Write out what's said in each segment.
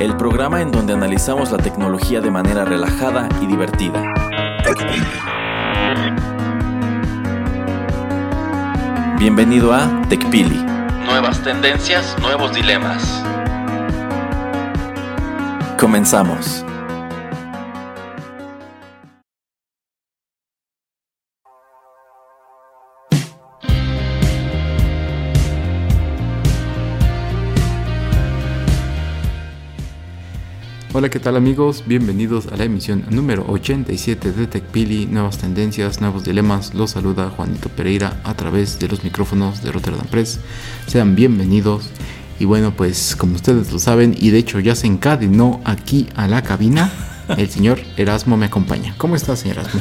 El programa en donde analizamos la tecnología de manera relajada y divertida. Bienvenido a TechPili. Nuevas tendencias, nuevos dilemas. Comenzamos. Hola, ¿qué tal amigos? Bienvenidos a la emisión número 87 de TechPili, nuevas tendencias, nuevos dilemas. Los saluda Juanito Pereira a través de los micrófonos de Rotterdam Press. Sean bienvenidos. Y bueno, pues como ustedes lo saben, y de hecho ya se encadenó aquí a la cabina, el señor Erasmo me acompaña. ¿Cómo estás, señor Erasmo?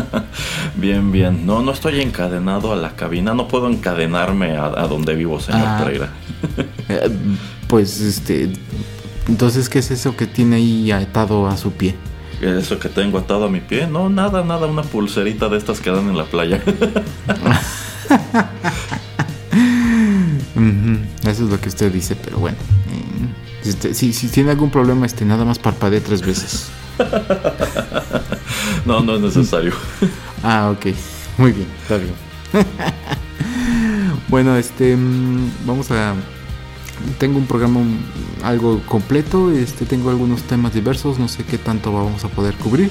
bien, bien. No, no estoy encadenado a la cabina. No puedo encadenarme a, donde vivo, señor ah. Pereira. Eh, pues este entonces, ¿qué es eso que tiene ahí atado a su pie? ¿Eso que tengo atado a mi pie? No, nada, nada, una pulserita de estas que dan en la playa. Eso es lo que usted dice, pero bueno. Eh, si, tiene algún problema, este, nada más parpadee tres veces. no, no es necesario. ah, ok. Muy bien, está bien. bueno, este, mm, vamos a tengo un programa algo completo, este, tengo algunos temas diversos, no sé qué tanto vamos a poder cubrir,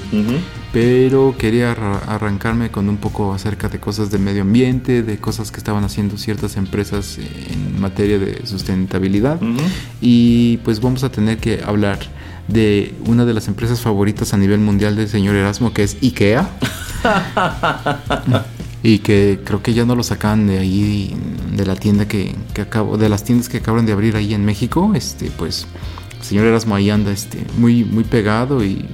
pero quería arrancarme con un poco acerca de cosas de medio ambiente, de cosas que estaban haciendo ciertas empresas en materia de sustentabilidad. Y pues vamos a tener que hablar de una de las empresas favoritas a nivel mundial del señor Erasmo, que es IKEA. y que creo que ya no lo sacan de ahí de la tienda que, que, acabo de las tiendas que acaban de abrir ahí en México este pues el señor Erasmo ahí anda este muy muy pegado y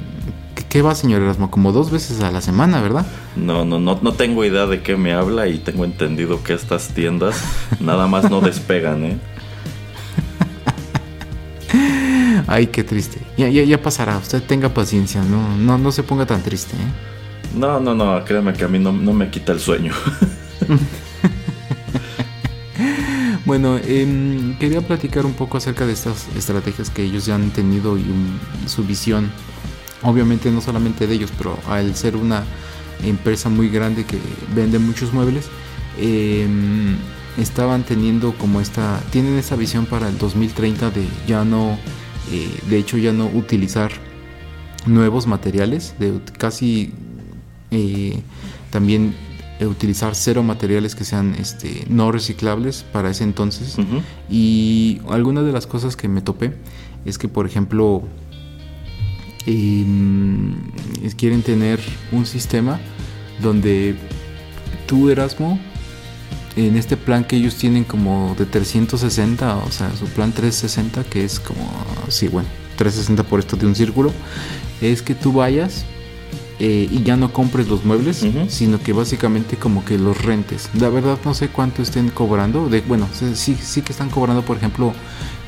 ¿qué, va señor Erasmo? como dos veces a la semana verdad no no no no tengo idea de qué me habla y tengo entendido que estas tiendas nada más no despegan eh Ay, qué triste. Ya, ya, ya pasará. Usted tenga paciencia. No, no, no se ponga tan triste. ¿eh? No, no, no, créeme que a mí no, me quita el sueño. bueno, em, quería platicar un poco acerca de estas estrategias que ellos ya han tenido y su visión. Obviamente no solamente de ellos, pero al ser una empresa muy grande que vende muchos muebles, em, estaban teniendo como esta, tienen esa visión para el 2030 de ya no, eh, de hecho ya no utilizar nuevos materiales, de casi también utilizar cero materiales que sean este, no reciclables para ese entonces. Y alguna de las cosas que me topé es que, por ejemplo, em, quieren tener un sistema donde tú, Erasmo, en este plan que ellos tienen como de 360, o sea, su plan 360, que es como, sí, bueno, 360 por esto de un círculo, es que tú vayas eh, y ya no compres los muebles, sino que básicamente como que los rentes. La verdad no sé cuánto estén cobrando. De, bueno, sí, sí que están cobrando, por ejemplo,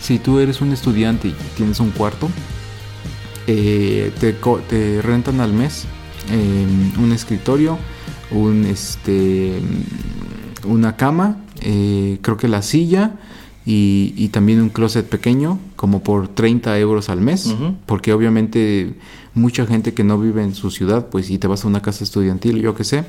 si tú eres un estudiante y tienes un cuarto, eh, te, rentan al mes em, un escritorio, un este una cama, eh, creo que la silla y, también un closet pequeño, como por 30 euros al mes, porque obviamente mucha gente que no vive en su ciudad, pues si te vas a una casa estudiantil, yo qué sé,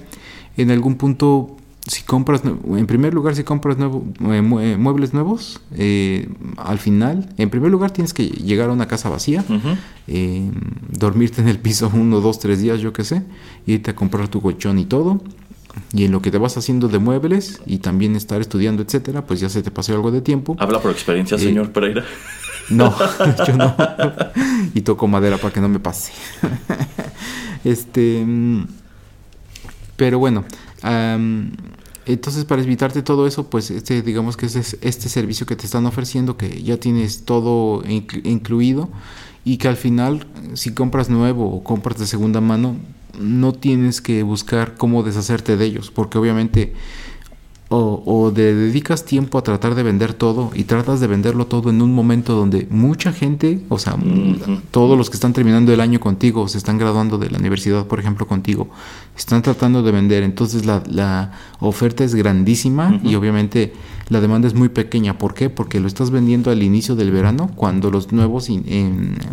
en algún punto, si compras, en primer lugar, si compras nuevo, eh, eh, muebles nuevos, eh, al final, en primer lugar tienes que llegar a una casa vacía, dormirte en el piso uno, dos, tres días, yo qué sé, irte a comprar tu colchón y todo, y en lo que te vas haciendo de muebles y también estar estudiando, etcétera, pues ya se te pasó algo de tiempo. Habla por experiencia, eh, señor Pereira. No, yo no. y toco madera para que no me pase. este. Pero bueno, Entonces, para evitarte todo eso, pues este, digamos que es este servicio que te están ofreciendo, que ya tienes todo incluido y que al final, si compras nuevo o compras de segunda mano, no tienes que buscar cómo deshacerte de ellos, porque obviamente o, o dedicas tiempo a tratar de vender todo y tratas de venderlo todo en un momento donde mucha gente, o sea, todos los que están terminando el año contigo, se están graduando de la universidad, por ejemplo, contigo, están tratando de vender, entonces la, la oferta es grandísima y obviamente la demanda es muy pequeña. ¿Por qué? Porque lo estás vendiendo al inicio del verano, cuando los nuevos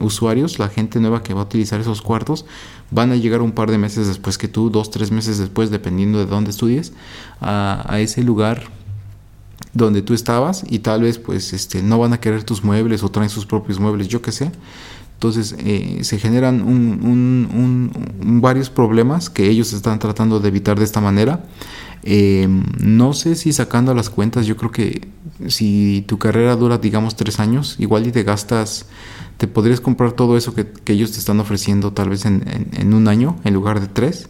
usuarios, la gente nueva que va a utilizar esos cuartos, van a llegar un par de meses después que tú, dos, tres meses después, dependiendo de dónde estudies, a, ese lugar donde tú estabas y tal vez pues este no van a querer tus muebles o traen sus propios muebles, yo qué sé. Entonces eh, se generan varios problemas que ellos están tratando de evitar de esta manera. Eh, no sé si sacando las cuentas, yo creo que si tu carrera dura digamos tres años, igual y te gastas te podrías comprar todo eso que, ellos te están ofreciendo tal vez en, un año en lugar de tres.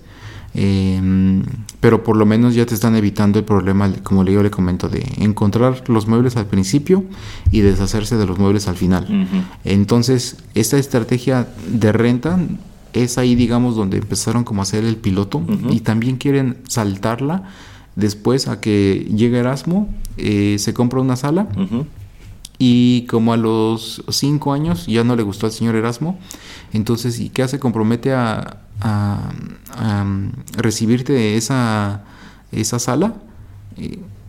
Em, pero por lo menos ya te están evitando el problema, como yo le comento, de encontrar los muebles al principio y deshacerse de los muebles al final. Entonces, esta estrategia de renta es ahí, digamos, donde empezaron como a hacer el piloto y también quieren saltarla después a que llegue Erasmo, eh, se compra una sala y como a los cinco años ya no le gustó al señor Erasmo, entonces, ¿y qué hace? Compromete a, a, recibirte de esa, esa sala.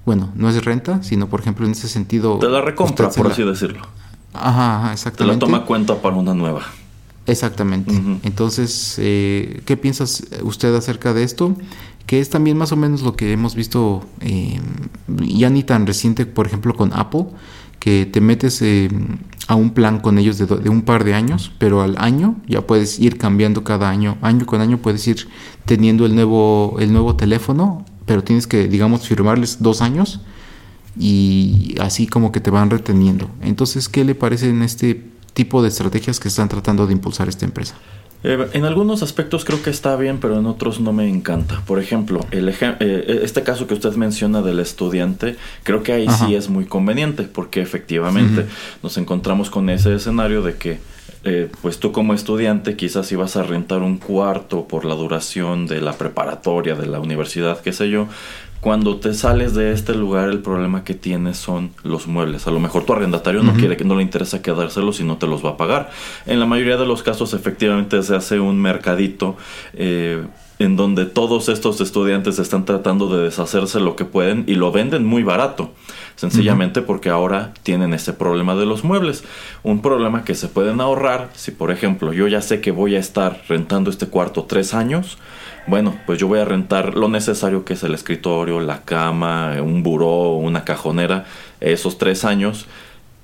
bueno, no es renta, sino por ejemplo en ese sentido... Te la recompra, por así decirlo. Ajá, exactamente. Te la toma cuenta para una nueva. Exactamente. Entonces, eh, ¿qué piensas usted acerca de esto? Que es también más o menos lo que hemos visto eh, ya ni tan reciente, por ejemplo, con Apple, que te metes eh, a un plan con ellos de, un par de años, pero al año ya puedes ir cambiando cada año, año con año puedes ir teniendo el nuevo, el nuevo teléfono, pero tienes que, digamos, firmarles dos años y así como que te van reteniendo. Entonces, ¿qué le parece en este tipo de estrategias que están tratando de impulsar esta empresa? Eh, en algunos aspectos creo que está bien, pero en otros no me encanta. Por ejemplo, el eh, este caso que usted menciona del estudiante, creo que ahí sí es muy conveniente, porque efectivamente nos encontramos con ese escenario de que eh, pues tú como estudiante quizás ibas a rentar un cuarto por la duración de la preparatoria, de la universidad, qué sé yo, cuando te sales de este lugar el problema que tienes son los muebles. A lo mejor tu arrendatario no quiere que no le interesa quedárselos y no te los va a pagar. En la mayoría de los casos efectivamente se hace un mercadito eh, en donde todos estos estudiantes están tratando de deshacerse lo que pueden y lo venden muy barato. Sencillamente porque ahora tienen ese problema de los muebles. Un problema que se pueden ahorrar si por ejemplo yo ya sé que voy a estar rentando este cuarto tres años bueno, pues yo voy a rentar lo necesario que es el escritorio, la cama, un buró, una cajonera, esos tres años,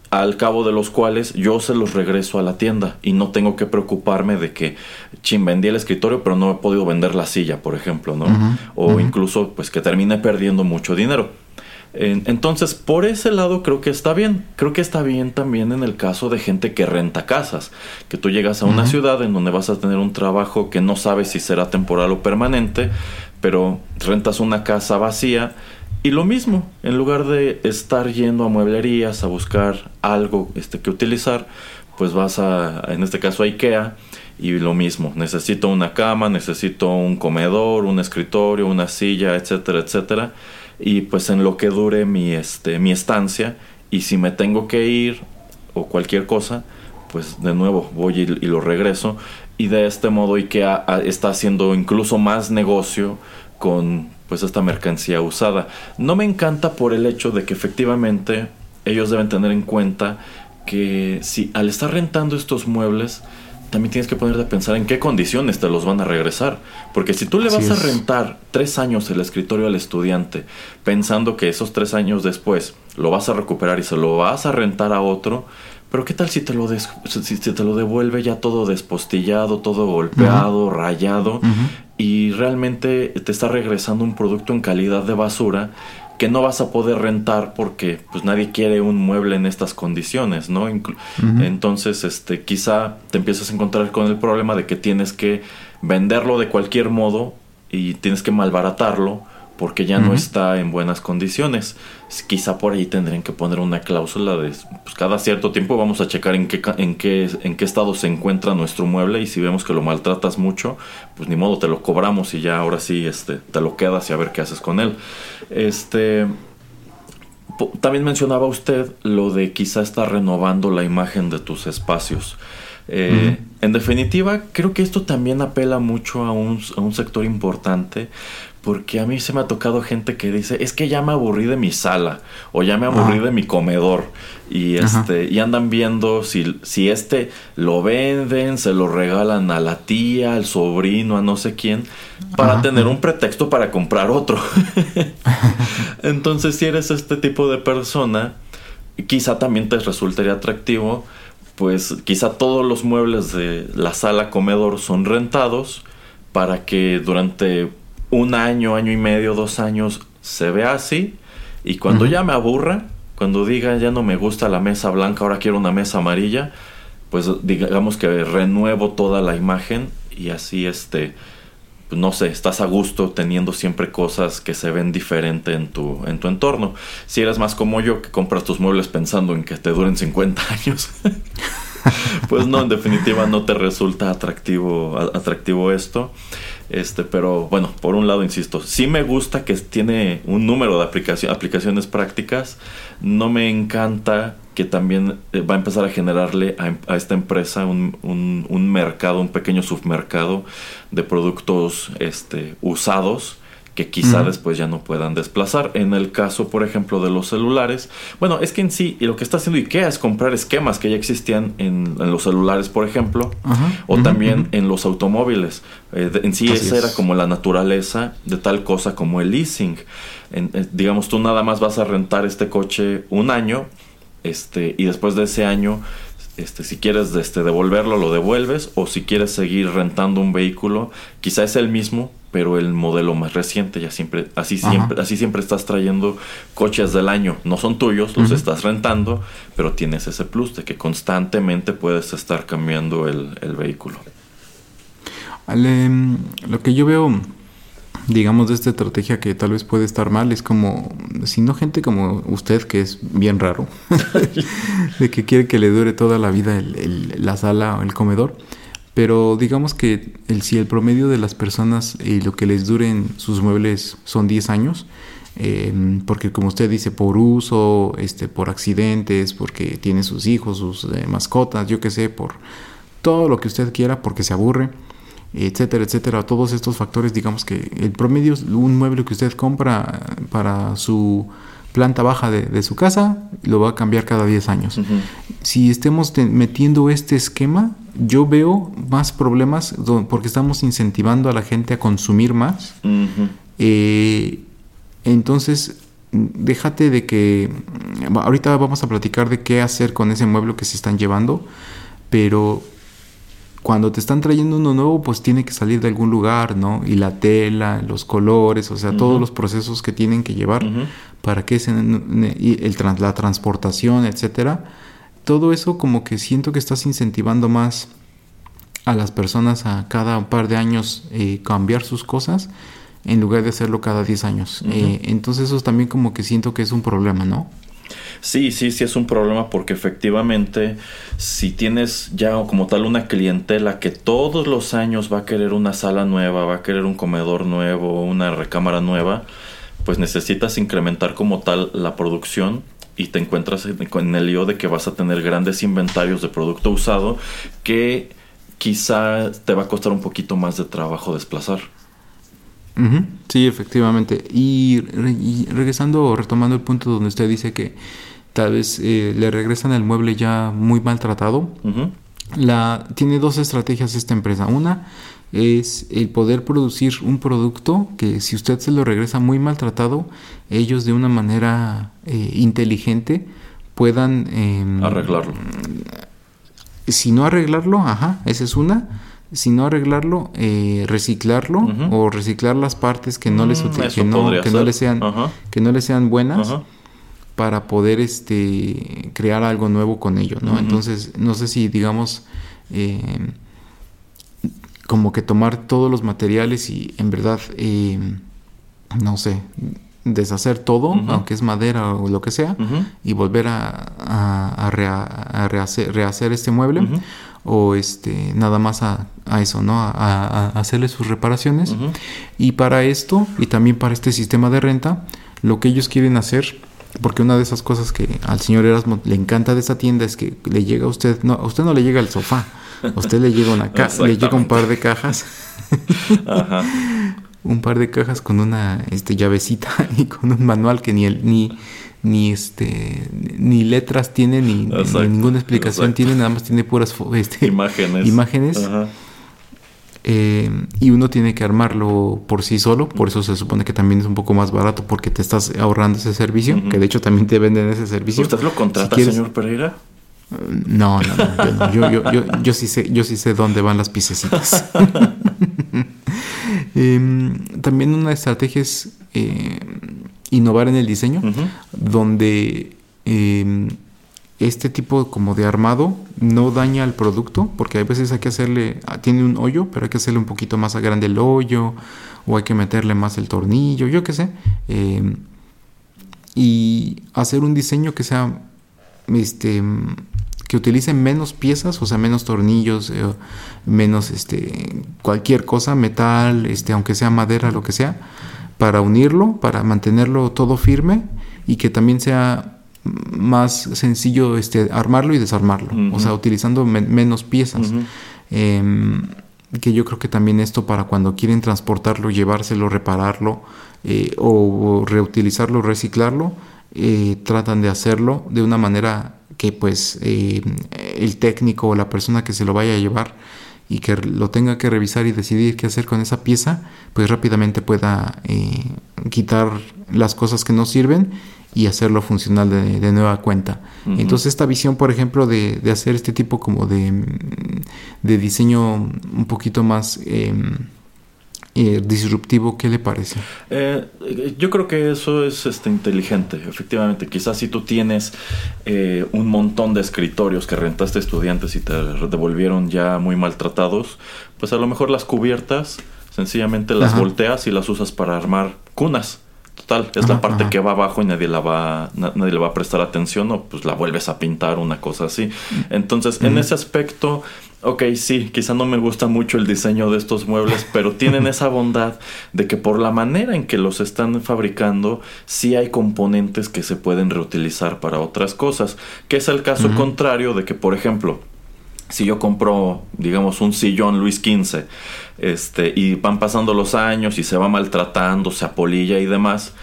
al cabo de los cuales yo se los regreso a la tienda y no tengo que preocuparme de que, chin, vendí el escritorio pero no he podido vender la silla, por ejemplo, ¿no? o incluso pues que termine perdiendo mucho dinero. Entonces, por ese lado creo que está bien. Creo que está bien también en el caso de gente que renta casas. Que tú llegas a una ciudad en donde vas a tener un trabajo que no sabes si será temporal o permanente, pero rentas una casa vacía. Y lo mismo, en lugar de estar yendo a mueblerías a buscar algo este, que utilizar, pues vas a, en este caso a IKEA, y lo mismo, necesito una cama, necesito un comedor, un escritorio, una silla, etcétera, etcétera y pues en lo que dure mi, este, mi estancia y si me tengo que ir o cualquier cosa, pues de nuevo voy y, lo regreso y de este modo IKEA está haciendo incluso más negocio con pues esta mercancía usada. No me encanta por el hecho de que efectivamente ellos deben tener en cuenta que si al estar rentando estos muebles también tienes que ponerte a pensar en qué condiciones te los van a regresar. Porque si tú le vas a rentar tres años el escritorio al estudiante, pensando que esos tres años después lo vas a recuperar y se lo vas a rentar a otro, pero qué tal si te lo, si te lo devuelve ya todo despostillado, todo golpeado, rayado, y realmente te está regresando un producto en calidad de basura que no vas a poder rentar porque pues nadie quiere un mueble en estas condiciones, ¿no? Entonces, este, quizá te empiezas a encontrar con el problema de que tienes que venderlo de cualquier modo y tienes que malbaratarlo porque ya no está en buenas condiciones. Quizá por ahí tendrían que poner una cláusula de pues cada cierto tiempo vamos a checar en qué, en qué, en qué estado se encuentra nuestro mueble y si vemos que lo maltratas mucho, pues ni modo, te lo cobramos y ya ahora sí este, te lo quedas y a ver qué haces con él. Este también mencionaba usted lo de quizá estar renovando la imagen de tus espacios. Eh, en definitiva, creo que esto también apela mucho a un, a un sector importante porque a mí se me ha tocado gente que dice, es que ya me aburrí de mi sala o ya me aburrí de mi comedor y este y andan viendo si, si este lo venden, se lo regalan a la tía, al sobrino, a no sé quién para tener un pretexto para comprar otro. Entonces, si eres este tipo de persona, quizá también te resultaría atractivo, pues quizá todos los muebles de la sala comedor son rentados para que durante un año, año y medio, dos años se ve así y cuando ya me aburra, cuando diga ya no me gusta la mesa blanca, ahora quiero una mesa amarilla, pues digamos que renuevo toda la imagen y así este no sé, estás a gusto teniendo siempre cosas que se ven diferente en tu, en tu entorno. Si eres más como yo, que compras tus muebles pensando en que te duren 50 años, pues no, en definitiva no te resulta atractivo, atractivo esto. Este, pero bueno, por un lado, insisto, sí me gusta que tiene un número de aplicaciones prácticas. No me encanta que también eh, va a empezar a generarle a, esta empresa un, un, mercado, un pequeño submercado de productos este, usados que quizá después ya no puedan desplazar. En el caso, por ejemplo, de los celulares, bueno, es que en sí, y lo que está haciendo IKEA es comprar esquemas que ya existían en, los celulares, por ejemplo, o también en los automóviles. Eh, en sí, esa era como la naturaleza de tal cosa como el leasing. Eh, digamos, tú nada más vas a rentar este coche un año, este, y después de ese año este, si quieres este, devolverlo, lo devuelves, o si quieres seguir rentando un vehículo, quizá es el mismo, pero el modelo más reciente, ya siempre, así siempre, así siempre estás trayendo coches del año, no son tuyos, los estás rentando, pero tienes ese plus de que constantemente puedes estar cambiando el, vehículo. Em, lo que yo veo digamos, de esta estrategia que tal vez puede estar mal, es como, si no gente como usted, que es bien raro, de que quiere que le dure toda la vida la sala o el comedor, pero digamos que el, si el promedio de las personas y lo que les duren sus muebles son 10 años, em, porque como usted dice, por uso, este, por accidentes, porque tiene sus hijos, sus eh, mascotas, yo qué sé, por todo lo que usted quiera, porque se aburre, etcétera, etcétera, todos estos factores, digamos que el promedio, un mueble que usted compra para su planta baja de, su casa, lo va a cambiar cada 10 años. Si estemos metiendo este esquema, yo veo más problemas porque estamos incentivando a la gente a consumir más. Eh, entonces, déjate de que, ahorita vamos a platicar de qué hacer con ese mueble que se están llevando, pero cuando te están trayendo uno nuevo, pues tiene que salir de algún lugar, ¿no? Y la tela, los colores, o sea, todos los procesos que tienen que llevar para que se, el, la transportación, etcétera. Todo eso como que siento que estás incentivando más a las personas a cada par de años eh, cambiar sus cosas en lugar de hacerlo cada 10 años. Eh, entonces eso también como que siento que es un problema, ¿no? Sí, sí, sí es un problema porque efectivamente si tienes ya como tal una clientela que todos los años va a querer una sala nueva, va a querer un comedor nuevo, una recámara nueva, pues necesitas incrementar como tal la producción y te encuentras en el lío de que vas a tener grandes inventarios de producto usado que quizá te va a costar un poquito más de trabajo desplazar. Sí, efectivamente. Y, regresando o retomando el punto donde usted dice que tal vez eh, le regresan el mueble ya muy maltratado, la, tiene dos estrategias esta empresa. Una es el poder producir un producto que si usted se lo regresa muy maltratado, ellos de una manera eh, inteligente puedan... Em, arreglarlo. Si no arreglarlo, ajá, esa es una. Si no arreglarlo, eh, reciclarlo o reciclar las partes que no les mm, que no, que no les sean que no les sean buenas para poder este crear algo nuevo con ello, ¿no? Entonces no sé si digamos eh, como que tomar todos los materiales y en verdad eh, no sé, deshacer todo, aunque es madera o lo que sea, y volver a, rehacer, rehacer, este mueble, o este, nada más a, eso, ¿no? A, hacerle sus reparaciones. Y para esto, y también para este sistema de renta, lo que ellos quieren hacer, porque una de esas cosas que al señor Erasmo le encanta de esta tienda es que le llega a usted, no, a usted no le llega el sofá, a usted le llega una le llega un par de cajas. Ajá. Un par de cajas con una este, llavecita y con un manual que ni el, ni ni este ni letras tiene ni, ninguna explicación tiene nada más tiene puras este, imágenes. imágenes eh, y uno tiene que armarlo por sí solo por eso se supone que también es un poco más barato porque te estás ahorrando ese servicio que de hecho también te venden ese servicio. Usted lo contrata señor Pereira no, no, no, yo, yo, yo, yo, sí sé, yo sí sé dónde van las piececitas. Em, también una estrategia es eh, innovar en el diseño, donde em, este tipo como de armado no daña al producto, porque a veces hay que hacerle, ah, tiene un hoyo, pero hay que hacerle un poquito más grande el hoyo, o hay que meterle más el tornillo, yo qué sé. Em, y hacer un diseño que sea este que utilicen menos piezas, o sea, menos tornillos, eh, menos este, cualquier cosa, metal, este, aunque sea madera, lo que sea, para unirlo, para mantenerlo todo firme y que también sea más sencillo este, armarlo y desarmarlo, o sea, utilizando menos piezas. Em, que yo creo que también esto para cuando quieren transportarlo, llevárselo, repararlo eh, o reutilizarlo, reciclarlo, eh, tratan de hacerlo de una manera que pues eh, el técnico o la persona que se lo vaya a llevar y que lo tenga que revisar y decidir qué hacer con esa pieza, pues rápidamente pueda quitar las cosas que no sirven y hacerlo funcional de, nueva cuenta. Entonces esta visión, por ejemplo, de, hacer este tipo como de, de diseño un poquito más... Em, eh, disruptivo, ¿qué le parece? Eh, yo creo que eso es este, inteligente, efectivamente. Quizás si tú tienes eh, un montón de escritorios que rentaste estudiantes y te devolvieron ya muy maltratados, pues a lo mejor las cubiertas sencillamente las volteas y las usas para armar cunas. Total, es la parte que va abajo y nadie la va, nadie le va a prestar atención o pues la vuelves a pintar, una cosa así. Entonces, en ese aspecto, Ok, sí, quizá no me gusta mucho el diseño de estos muebles, pero tienen esa bondad de que por la manera en que los están fabricando, sí hay componentes que se pueden reutilizar para otras cosas, que es el caso contrario de que, por ejemplo, si yo compro, digamos, un sillón Luis XV, este, y van pasando los años y se va maltratando, se apolilla y demás,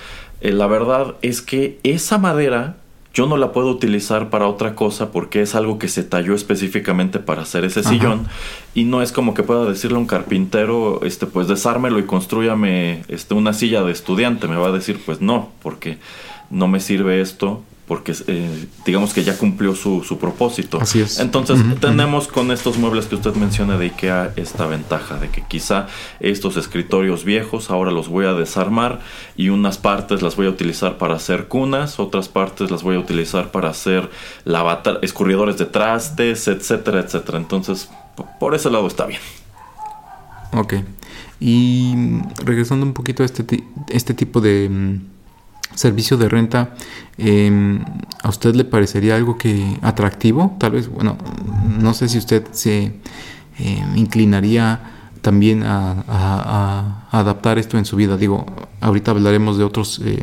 eh, la verdad es que esa madera yo no la puedo utilizar para otra cosa porque es algo que se talló específicamente para hacer ese sillón y no es como que pueda decirle a un carpintero, este, pues desármelo y construyame este, una silla de estudiante. Me va a decir, pues no, porque no me sirve esto porque eh, digamos que ya cumplió su, su, propósito. Así es. Entonces tenemos con estos muebles que usted menciona de IKEA esta ventaja de que quizá estos escritorios viejos ahora los voy a desarmar y unas partes las voy a utilizar para hacer cunas, otras partes las voy a utilizar para hacer escurridores de trastes, etcétera, etcétera. Entonces por ese lado está bien. Ok. Y regresando un poquito a este, este tipo de mm, servicio de renta, em, ¿a usted le parecería algo que atractivo? Tal vez, bueno, no sé si usted se em, inclinaría también a, adaptar esto en su vida. Digo, ahorita hablaremos de otros em,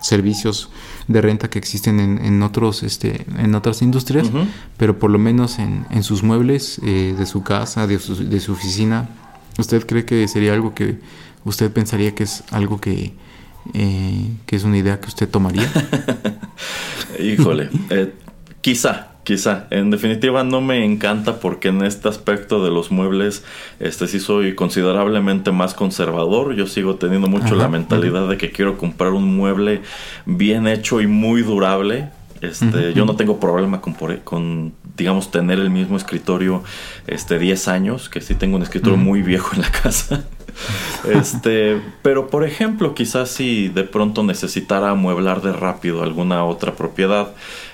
servicios de renta que existen en, otros, este, en otras industrias, pero por lo menos en, sus muebles eh, de su casa, de su, de su oficina, ¿usted cree que sería algo que usted pensaría que es algo que eh, que es una idea que usted tomaría? Híjole, eh, quizá, quizá. En definitiva no me encanta porque en este aspecto de los muebles, este sí soy considerablemente más conservador. Yo sigo teniendo mucho la mentalidad de que quiero comprar un mueble bien hecho y muy durable. Este, yo no tengo problema con, con, digamos, tener el mismo escritorio este, 10 años, que sí tengo un escritorio muy viejo en la casa. Este, pero por ejemplo, quizás si de pronto necesitara amueblar de rápido alguna otra propiedad,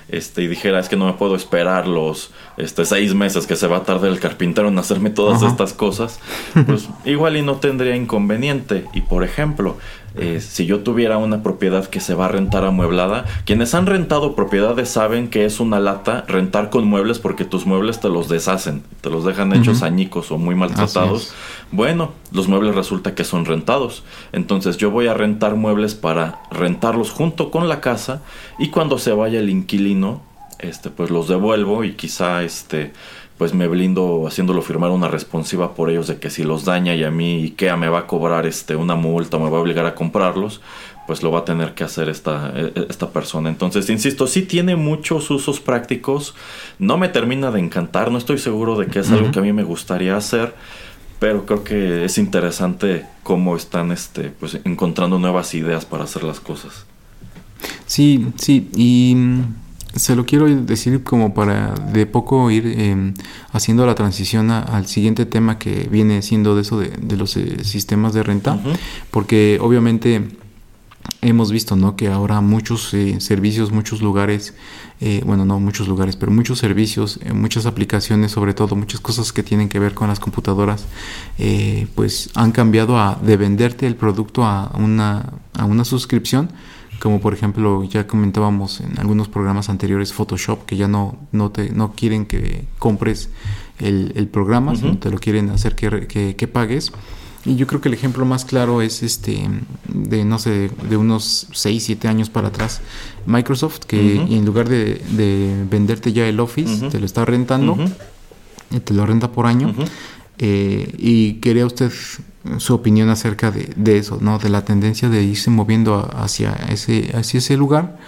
este, y dijera es que no me puedo esperar los este, seis meses que se va a tardar el carpintero en hacerme todas estas cosas, pues igual y no tendría inconveniente. Y por ejemplo, Eh, si yo tuviera una propiedad que se va a rentar amueblada, quienes han rentado propiedades saben que es una lata rentar con muebles porque tus muebles te los deshacen, te los dejan hechos añicos o muy maltratados. Bueno, los muebles resulta que son rentados. Entonces yo voy a rentar muebles para rentarlos junto con la casa y cuando se vaya el inquilino, este, pues los devuelvo y quizá este pues me blindo haciéndolo firmar una responsiva por ellos de que si los daña y a mí IKEA me va a cobrar este una multa o me va a obligar a comprarlos, pues lo va a tener que hacer esta, e, e, esta persona. Entonces, insisto, sí tiene muchos usos prácticos, no me termina de encantar, no estoy seguro de que es algo que a mí me gustaría hacer, pero creo que es interesante cómo están este, pues, encontrando nuevas ideas para hacer las cosas. Sí, sí, y se lo quiero decir como para de poco ir em, haciendo la transición al siguiente tema que viene siendo de eso de, los eh, sistemas de renta, porque obviamente hemos visto ¿no? que ahora muchos eh, servicios, muchos lugares, eh, bueno, no muchos lugares, pero muchos servicios, muchas aplicaciones, sobre todo muchas cosas que tienen que ver con las computadoras, pues han cambiado a, de venderte el producto a una, a una suscripción como por ejemplo ya comentábamos en algunos programas anteriores Photoshop que ya no no te no quieren que compres el, programa te lo quieren hacer que, que, pagues. Y yo creo que el ejemplo más claro es este de no sé de unos 6 7 años para atrás Microsoft que en lugar de, venderte ya el Office te lo está rentando te lo renta por año eh, y quería usted su opinión acerca de, eso, ¿no? De la tendencia de irse moviendo hacia ese, hacia ese lugar.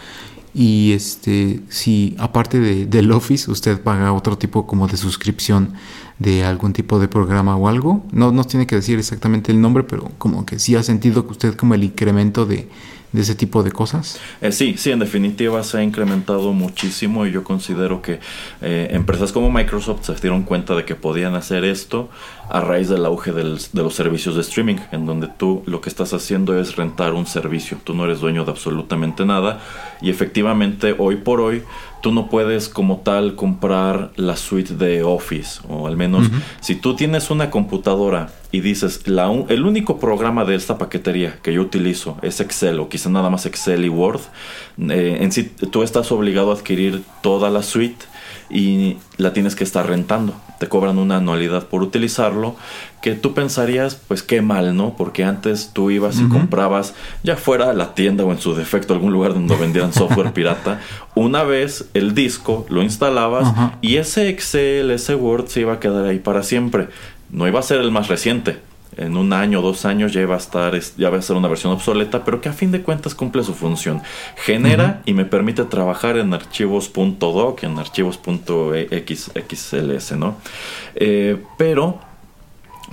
Y este, si aparte de, del Office, usted paga otro tipo como de suscripción de algún tipo de programa o algo. No nos tiene que decir exactamente el nombre, pero como que sí ha sentido que usted como el incremento de, de ese tipo de cosas? Eh, sí, sí, en definitiva se ha incrementado muchísimo y yo considero que eh, empresas como Microsoft se dieron cuenta de que podían hacer esto a raíz del auge de los servicios de streaming, en donde tú lo que estás haciendo es rentar un servicio, tú no eres dueño de absolutamente nada y efectivamente hoy por hoy tú no puedes como tal comprar la suite de Office o al menos si tú tienes una computadora y dices la el único programa de esta paquetería que yo utilizo es Excel o quizá nada más Excel y Word eh, en sí tú estás obligado a adquirir toda la suite y la tienes que estar rentando. Te cobran una anualidad por utilizarlo, que tú pensarías, pues qué mal, ¿no? Porque antes tú ibas y comprabas, ya fuera la tienda o en su defecto algún lugar donde vendieran software pirata, una vez el disco lo instalabas y ese Excel, ese Word se iba a quedar ahí para siempre. No iba a ser el más reciente, en un año o dos años ya va a estar, ya va a ser una versión obsoleta, pero que a fin de cuentas cumple su función. Genera y me permite trabajar en archivos .doc, en archivos .xls, ¿no? Eh, pero,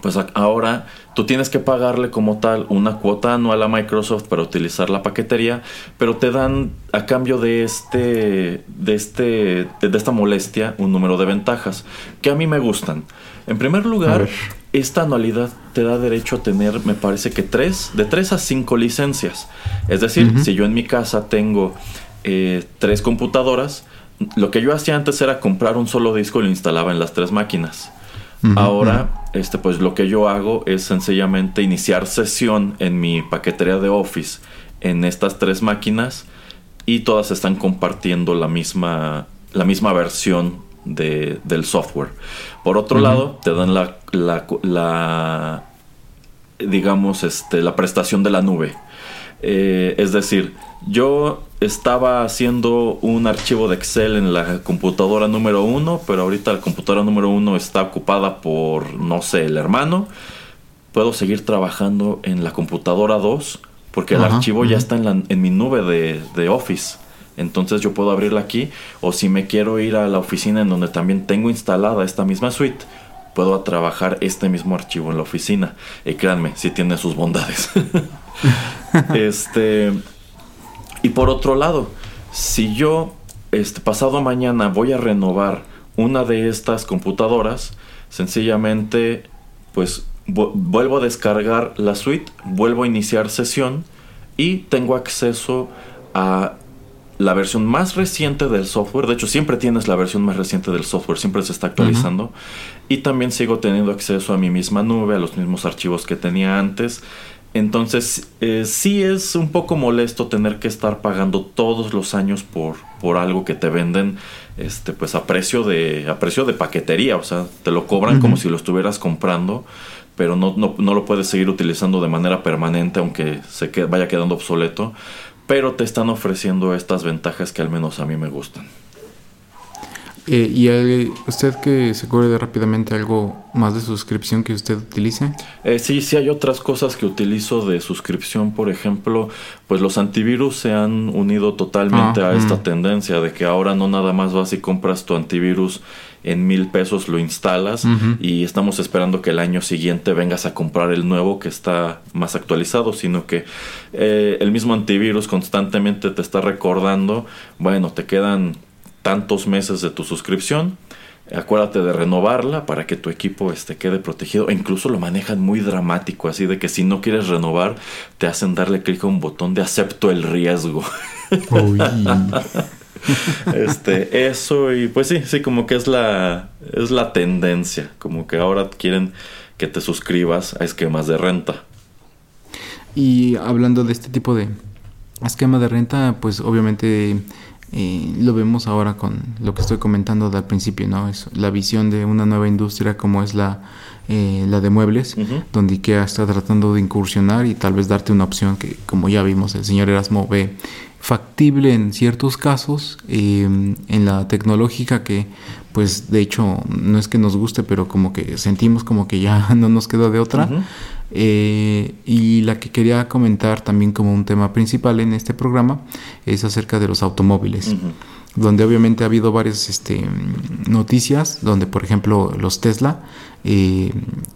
pues ahora tú tienes que pagarle como tal una cuota anual a Microsoft para utilizar la paquetería, pero te dan a cambio de este, de este, de esta molestia un número de ventajas que a mí me gustan. En primer lugar, esta anualidad te da derecho a tener, me parece que tres, de tres a cinco licencias. Es decir, si yo en mi casa tengo eh, tres computadoras, lo que yo hacía antes era comprar un solo disco y lo instalaba en las tres máquinas. Ahora, este, pues lo que yo hago es sencillamente iniciar sesión en mi paquetería de Office en estas tres máquinas y todas están compartiendo la misma, la misma versión de, del software. Por otro lado, te dan la, la, digamos, este, la prestación de la nube. Eh, es decir, yo estaba haciendo un archivo de Excel en la computadora número uno, pero ahorita la computadora número uno está ocupada por, no sé, el hermano. Puedo seguir trabajando en la computadora 2 porque el archivo ya está en, la, en mi nube de, de Office. Entonces yo puedo abrirla aquí o si me quiero ir a la oficina en donde también tengo instalada esta misma suite, puedo trabajar este mismo archivo en la oficina. Y créanme, sí tiene sus bondades. este y por otro lado, si yo este pasado mañana voy a renovar una de estas computadoras, sencillamente pues vuelvo a descargar la suite, vuelvo a iniciar sesión y tengo acceso a la versión más reciente del software. De hecho, siempre tienes la versión más reciente del software, siempre se está actualizando. Y también sigo teniendo acceso a mi misma nube, a los mismos archivos que tenía antes. Entonces, eh, sí es un poco molesto tener que estar pagando todos los años por, por algo que te venden este, pues a precio de, a precio de paquetería. O sea, te lo cobran como si lo estuvieras comprando, pero no, no, no, lo puedes seguir utilizando de manera permanente, aunque se que vaya quedando obsoleto. Pero te están ofreciendo estas ventajas que al menos a mí me gustan. Eh, ¿Y usted que se acuerde rápidamente algo más de suscripción que usted utilice? Eh, sí, sí hay otras cosas que utilizo de suscripción. Por ejemplo, pues los antivirus se han unido totalmente ah, a esta mm. tendencia de que ahora no nada más vas y compras tu antivirus en mil pesos, lo instalas y estamos esperando que el año siguiente vengas a comprar el nuevo que está más actualizado, sino que eh, el mismo antivirus constantemente te está recordando, bueno, te quedan tantos meses de tu suscripción. Acuérdate de renovarla para que tu equipo este, quede protegido. E incluso lo manejan muy dramático, así de que si no quieres renovar, te hacen darle clic a un botón de acepto el riesgo. este, eso y pues sí, sí, como que es la, es la tendencia. Como que ahora quieren que te suscribas a esquemas de renta. Y hablando de este tipo de esquema de renta, pues obviamente lo vemos ahora con lo que estoy comentando al principio, ¿no? Es la visión de una nueva industria como es la, eh, la de muebles, donde IKEA está tratando de incursionar y tal vez darte una opción que, como ya vimos, el señor Erasmo ve factible en ciertos casos, eh, en la tecnológica que pues de hecho no es que nos guste, pero como que sentimos como que ya no nos queda de otra. Eh, y la que quería comentar también como un tema principal en este programa es acerca de los automóviles. Donde obviamente ha habido varias este, noticias, donde por ejemplo los Tesla, eh,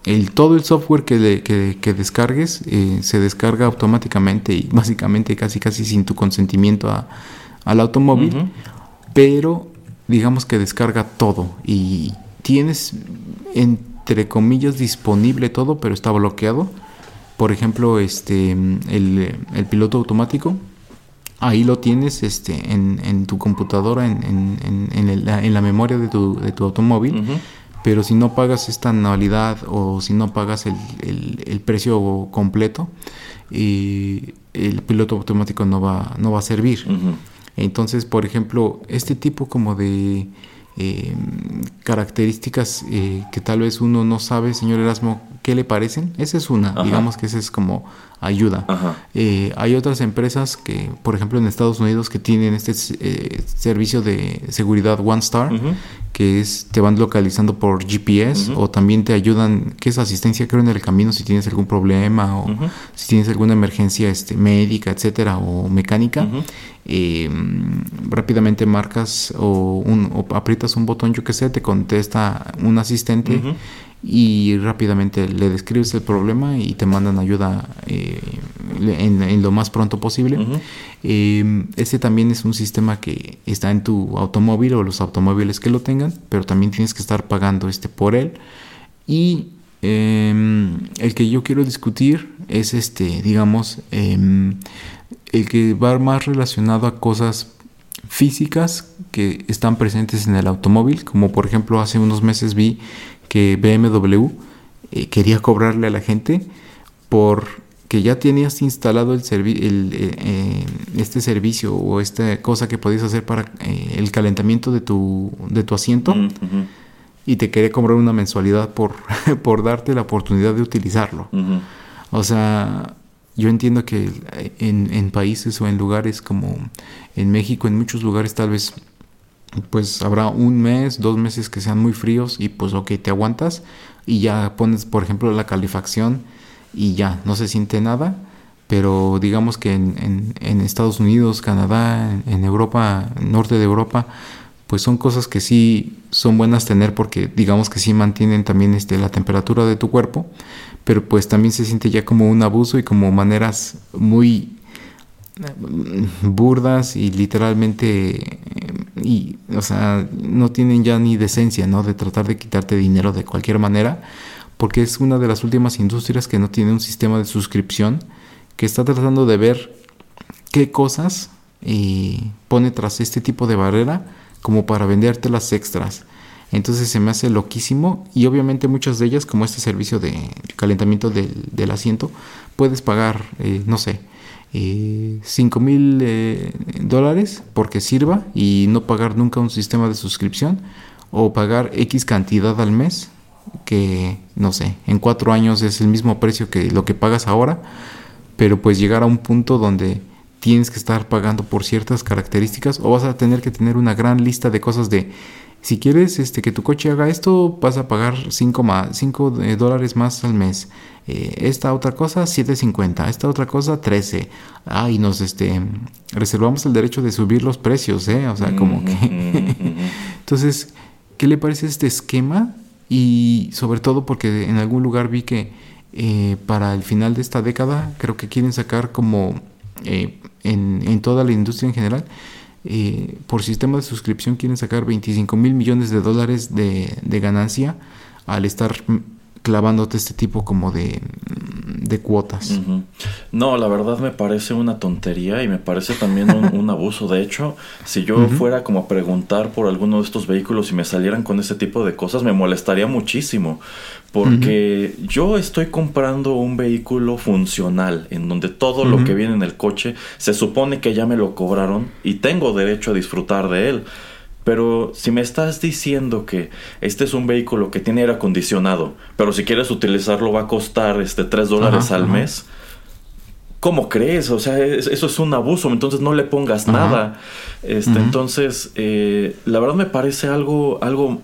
el, todo el software que, que, descargues eh, se descarga automáticamente y básicamente casi casi sin tu consentimiento al automóvil, pero digamos que descarga todo y tienes en entre comillas disponible todo, pero está bloqueado. Por ejemplo, este el, piloto automático, ahí lo tienes este, en, tu computadora, en, en, la memoria de tu, de tu automóvil. Pero si no pagas esta anualidad o si no pagas el, el, precio completo, eh, el piloto automático no va, no va a servir. Entonces, por ejemplo, este tipo como de eh, características eh, que tal vez uno no sabe, señor Erasmo, ¿qué le parecen? Esa es una, digamos que esa es como ayuda. Eh, hay otras empresas que, por ejemplo, en Estados Unidos que tienen este servicio de seguridad One Star, que es te van localizando por GPS o también te ayudan, que es asistencia creo en el camino si tienes algún problema o si tienes alguna emergencia este, médica, etcétera, o mecánica eh, rápidamente marcas o, un, aprietas un botón, yo que sé, te contesta un asistente y rápidamente le describes el problema y te mandan ayuda eh, en, lo más pronto posible. Eh, este también es un sistema que está en tu automóvil o los automóviles que lo tengan, pero también tienes que estar pagando este por él. Y em, el que yo quiero discutir es este, digamos, em, el que va más relacionado a cosas físicas que están presentes en el automóvil, como por ejemplo hace unos meses vi que BMW eh, quería cobrarle a la gente por que ya tenías instalado el, el eh, eh, este servicio o esta cosa que podías hacer para el calentamiento de tu, de tu asiento y te quería cobrar una mensualidad por, por darte la oportunidad de utilizarlo. O sea, yo entiendo que en, países o en lugares como en México, en muchos lugares tal vez pues habrá un mes, dos meses que sean muy fríos y pues ok, te aguantas y ya pones por ejemplo la calefacción y ya, no se siente nada, pero digamos que en, Estados Unidos, Canadá, en, Europa, norte de Europa, pues son cosas que sí son buenas tener porque digamos que sí mantienen también este, la temperatura de tu cuerpo pero pues también se siente ya como un abuso y como maneras muy burdas y literalmente y o sea no tienen ya ni decencia no de tratar de quitarte dinero de cualquier manera porque es una de las últimas industrias que no tiene un sistema de suscripción que está tratando de ver qué cosas y pone tras este tipo de barrera como para venderte las extras. Entonces se me hace loquísimo y obviamente muchas de ellas, como este servicio de calentamiento del, asiento, puedes pagar, eh, no sé, eh, 5 mil eh, dólares porque sirva y no pagar nunca un sistema de suscripción o pagar X cantidad al mes que no sé, en cuatro años es el mismo precio que lo que pagas ahora, pero pues llegar a un punto donde tienes que estar pagando por ciertas características o vas a tener que tener una gran lista de cosas de si quieres este, que tu coche haga esto, vas a pagar 5 cinco, eh, dólares más al mes. Eh, esta otra cosa, 7.50. Esta otra cosa, 13. Ah, y nos este, reservamos el derecho de subir los precios, ¿eh? O sea, como que... Entonces, ¿qué le parece este esquema? Y sobre todo porque en algún lugar vi que eh, para el final de esta década creo que quieren sacar como en, en toda la industria en general eh, por sistema de suscripción quieren sacar 25 mil millones de dólares de, ganancia al estar clavándote este tipo como de, de cuotas. No, la verdad me parece una tontería y me parece también un, abuso. De hecho, si yo fuera como a preguntar por alguno de estos vehículos y me salieran con ese tipo de cosas, me molestaría muchísimo. Porque yo estoy comprando un vehículo funcional, en donde todo lo que viene en el coche se supone que ya me lo cobraron y tengo derecho a disfrutar de él. Pero si me estás diciendo que este es un vehículo que tiene aire acondicionado, pero si quieres utilizarlo va a costar este 3 dólares al mes, ¿cómo crees? O sea, eso es un abuso, entonces no le pongas nada. Este, Entonces, eh, la verdad me parece algo, algo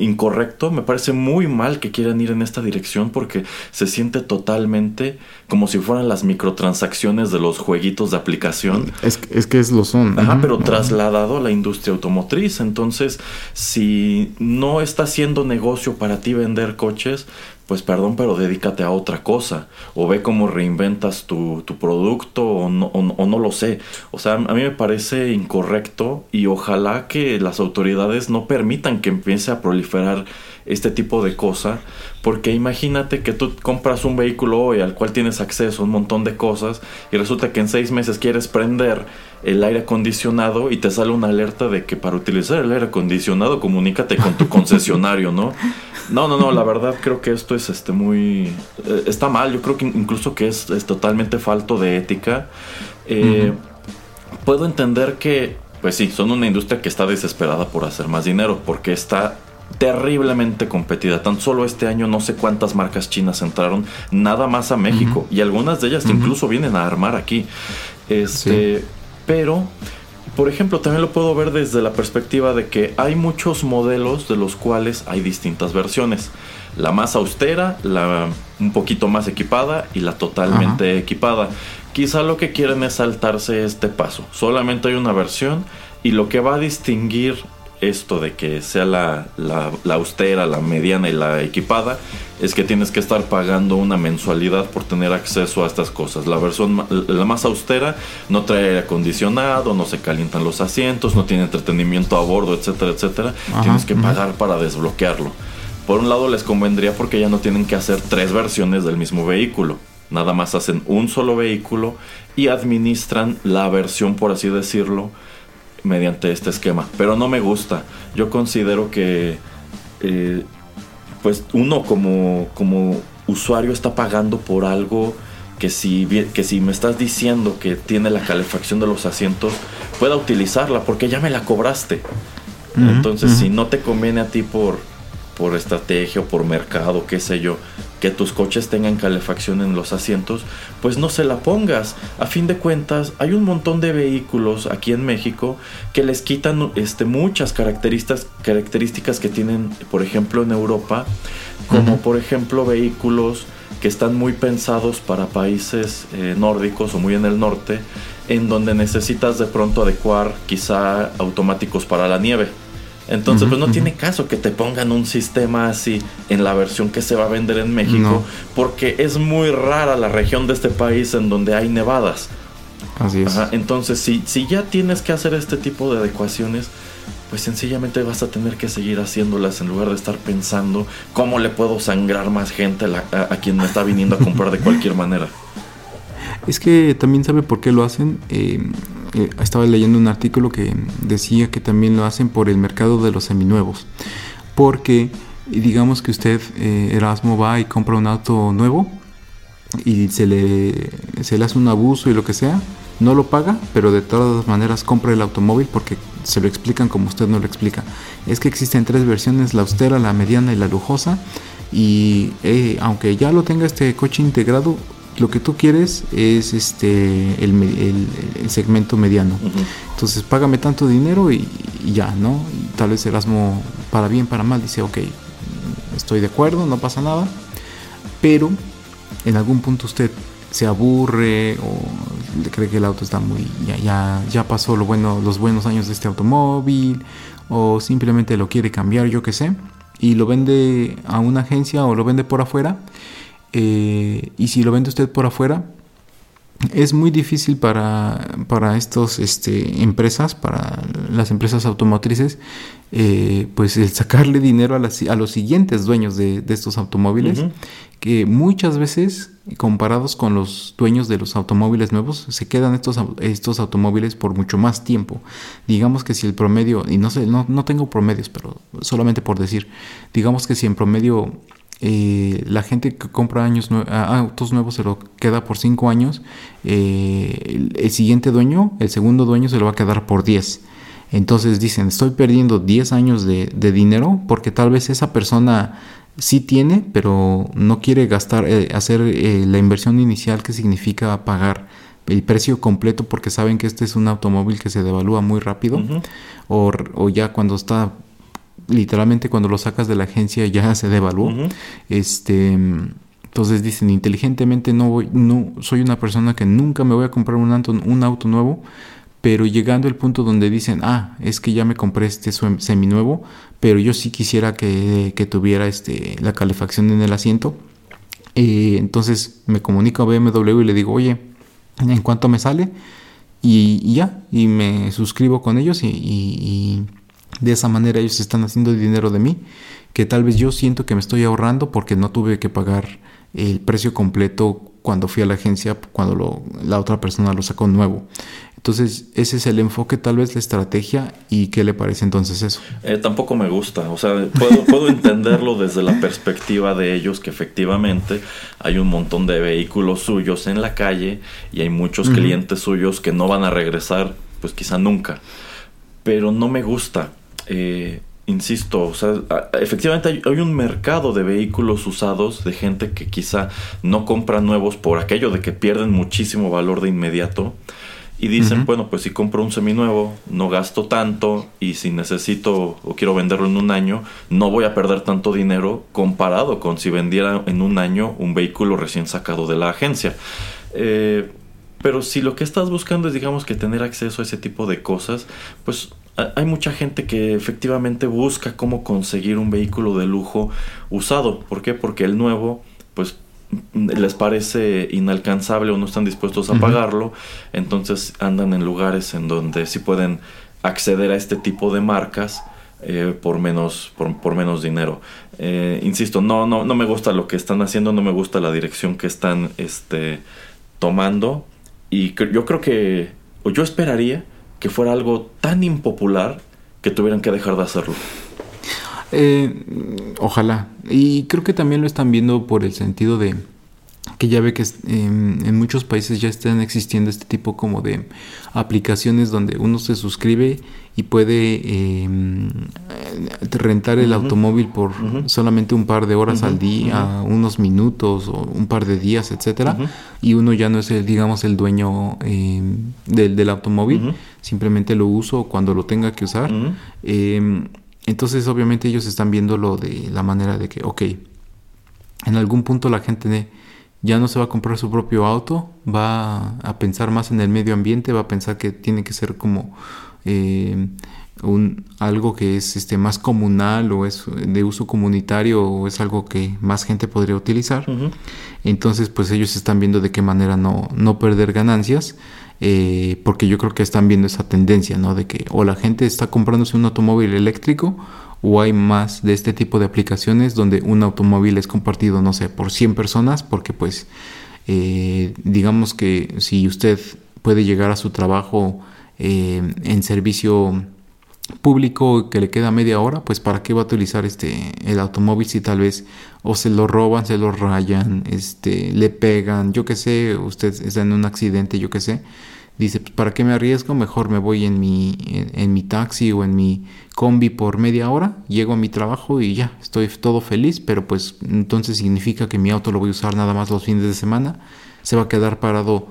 incorrecto, me parece muy mal que quieran ir en esta dirección porque se siente totalmente como si fueran las microtransacciones de los jueguitos de aplicación. Es, es que es lo son. Ajá, pero trasladado a la industria automotriz. Entonces, si no está haciendo negocio para ti vender coches, pues perdón, pero dedícate a otra cosa. O ve cómo reinventas tu, producto o no, o, no, lo sé. O sea, a mí me parece incorrecto y ojalá que las autoridades no permitan que empiece a proliferar este tipo de cosa. Porque imagínate que tú compras un vehículo hoy al cual tienes acceso a un montón de cosas y resulta que en seis meses quieres prender el aire acondicionado y te sale una alerta de que para utilizar el aire acondicionado comunícate con tu concesionario, ¿no? No, no, no, la verdad creo que esto es este muy... Eh, está mal, yo creo que incluso que es, totalmente falto de ética. Eh, puedo entender que, pues sí, son una industria que está desesperada por hacer más dinero, porque está terriblemente competida. Tan solo este año no sé cuántas marcas chinas entraron nada más a México y algunas de ellas incluso vienen a armar aquí. Este, pero por ejemplo, también lo puedo ver desde la perspectiva de que hay muchos modelos de los cuales hay distintas versiones. La más austera, la un poquito más equipada y la totalmente equipada. Quizá lo que quieren es saltarse este paso. Solamente hay una versión y lo que va a distinguir esto de que sea la, austera, la mediana y la equipada, es que tienes que estar pagando una mensualidad por tener acceso a estas cosas. La versión la más austera no trae aire acondicionado, no se calientan los asientos, no tiene entretenimiento a bordo, etcétera, etcétera. tienes que pagar para desbloquearlo. Por un lado les convendría porque ya no tienen que hacer tres versiones del mismo vehículo. Nada más hacen un solo vehículo y administran la versión, por así decirlo, mediante este esquema. Pero no me gusta. Yo considero que eh, pues uno como, como usuario está pagando por algo que si, que si me estás diciendo que tiene la calefacción de los asientos, pueda utilizarla porque ya me la cobraste. Entonces, si no te conviene a ti por, por estrategia o por mercado, qué sé yo, que tus coches tengan calefacción en los asientos, pues no se la pongas. A fin de cuentas, hay un montón de vehículos aquí en México que les quitan este, muchas características, características que tienen, por ejemplo, en Europa, como por ejemplo vehículos que están muy pensados para países eh, nórdicos o muy en el norte, en donde necesitas de pronto adecuar quizá automáticos para la nieve. Entonces, pues no tiene caso que te pongan un sistema así en la versión que se va a vender en México, porque es muy rara la región de este país en donde hay nevadas. Así es. Entonces, si, si ya tienes que hacer este tipo de adecuaciones, pues sencillamente vas a tener que seguir haciéndolas en lugar de estar pensando cómo le puedo sangrar más gente a, quien me está viniendo a comprar de cualquier manera. Es que también sabe por qué lo hacen. Eh, estaba leyendo un artículo que decía que también lo hacen por el mercado de los seminuevos. porque digamos que usted, eh, Erasmo, va y compra un auto nuevo y se le, se le hace un abuso y lo que sea, no lo paga, pero de todas maneras compra el automóvil porque se lo explican como usted no lo explica. Es que existen tres versiones, la austera, la mediana y la lujosa. Y eh, aunque ya lo tenga este coche integrado, lo que tú quieres es este el, segmento mediano. Entonces, págame tanto dinero y, ya, ¿no? tal vez Erasmo, para bien, para mal, dice, ok, estoy de acuerdo, no pasa nada. Pero en algún punto usted se aburre o cree que el auto está muy ya ya, ya pasó lo bueno los buenos años de este automóvil o simplemente lo quiere cambiar yo qué sé y lo vende a una agencia o lo vende por afuera eh, y si lo vende usted por afuera es muy difícil para, para estas este, empresas, para las empresas automotrices, eh, pues el sacarle dinero a, a los siguientes dueños de, estos automóviles, que muchas veces, comparados con los dueños de los automóviles nuevos, se quedan estos, estos automóviles por mucho más tiempo. Digamos que si el promedio, y no sé, no, no tengo promedios, pero solamente por decir, digamos que si en promedio eh, la gente que compra años autos nuevos se lo queda por 5 años, eh, el, siguiente dueño, el segundo dueño se lo va a quedar por 10. Entonces dicen, estoy perdiendo 10 años de, dinero porque tal vez esa persona sí tiene, pero no quiere gastar, eh, hacer la inversión inicial que significa pagar el precio completo porque saben que este es un automóvil que se devalúa muy rápido o, o, ya cuando está literalmente cuando lo sacas de la agencia ya se devaluó. Este, entonces dicen inteligentemente no voy, no soy una persona que nunca me voy a comprar un auto, un auto nuevo, pero llegando al punto donde dicen, ah, es que ya me compré este seminuevo, pero yo sí quisiera que, tuviera este, la calefacción en el asiento. Eh, entonces me comunico a BMW y le digo, oye, ¿en cuánto me sale? Y, ya, y me suscribo con ellos y de esa manera ellos están haciendo dinero de mí, que tal vez yo siento que me estoy ahorrando porque no tuve que pagar el precio completo cuando fui a la agencia, cuando la otra persona lo sacó nuevo. Entonces, ese es el enfoque, tal vez la estrategia. ¿Y qué le parece entonces eso? Eh, tampoco me gusta. O sea, puedo, puedo entenderlo desde la perspectiva de ellos, que efectivamente hay un montón de vehículos suyos en la calle y hay muchos clientes suyos que no van a regresar, pues quizá nunca. Pero no me gusta eh, insisto, o sea, efectivamente hay, un mercado de vehículos usados de gente que quizá no compra nuevos por aquello de que pierden muchísimo valor de inmediato y dicen, bueno, pues si compro un seminuevo, no gasto tanto y si necesito o quiero venderlo en un año, no voy a perder tanto dinero comparado con si vendiera en un año un vehículo recién sacado de la agencia. Eh, pero si lo que estás buscando es, digamos, que tener acceso a ese tipo de cosas, pues hay mucha gente que efectivamente busca cómo conseguir un vehículo de lujo usado. ¿Por qué? Porque el nuevo, pues les parece inalcanzable o no están dispuestos a pagarlo, entonces andan en lugares en donde sí pueden acceder a este tipo de marcas eh, por menos por, menos dinero. Eh, insisto, no, no, no me gusta lo que están haciendo, no me gusta la dirección que están este, tomando y yo creo que, o yo esperaría que fuera algo tan impopular que tuvieran que dejar de hacerlo. Eh, ojalá. Y creo que también lo están viendo por el sentido de que ya ve que em, en muchos países ya están existiendo este tipo como de aplicaciones donde uno se suscribe y puede em, rentar el automóvil por solamente un par de horas al día, unos minutos o un par de días, etcétera, y uno ya no es el, digamos, el dueño em, del, del, automóvil, simplemente lo uso cuando lo tenga que usar. entonces, obviamente, ellos están viéndolo de la manera de que, ok, en algún punto la gente ya no se va a comprar su propio auto, va a pensar más en el medio ambiente, va a pensar que tiene que ser como eh, un, algo que es este, más comunal o es de uso comunitario o es algo que más gente podría utilizar. Entonces, pues ellos están viendo de qué manera no, no perder ganancias. Eh, porque yo creo que están viendo esa tendencia, ¿no? De que o la gente está comprándose un automóvil eléctrico o hay más de este tipo de aplicaciones donde un automóvil es compartido, no sé, por 100 personas, porque pues eh, digamos que si usted puede llegar a su trabajo eh, en servicio público que le queda media hora, pues para qué va a utilizar este el automóvil si tal vez o se lo roban, se lo rayan, este, le pegan, yo qué sé, usted está en un accidente, yo qué sé. Dice, pues, ¿para qué me arriesgo? Mejor me voy en mi, en, mi taxi o en mi combi por media hora, llego a mi trabajo y ya, estoy todo feliz, pero pues entonces significa que mi auto lo voy a usar nada más los fines de semana, se va a quedar parado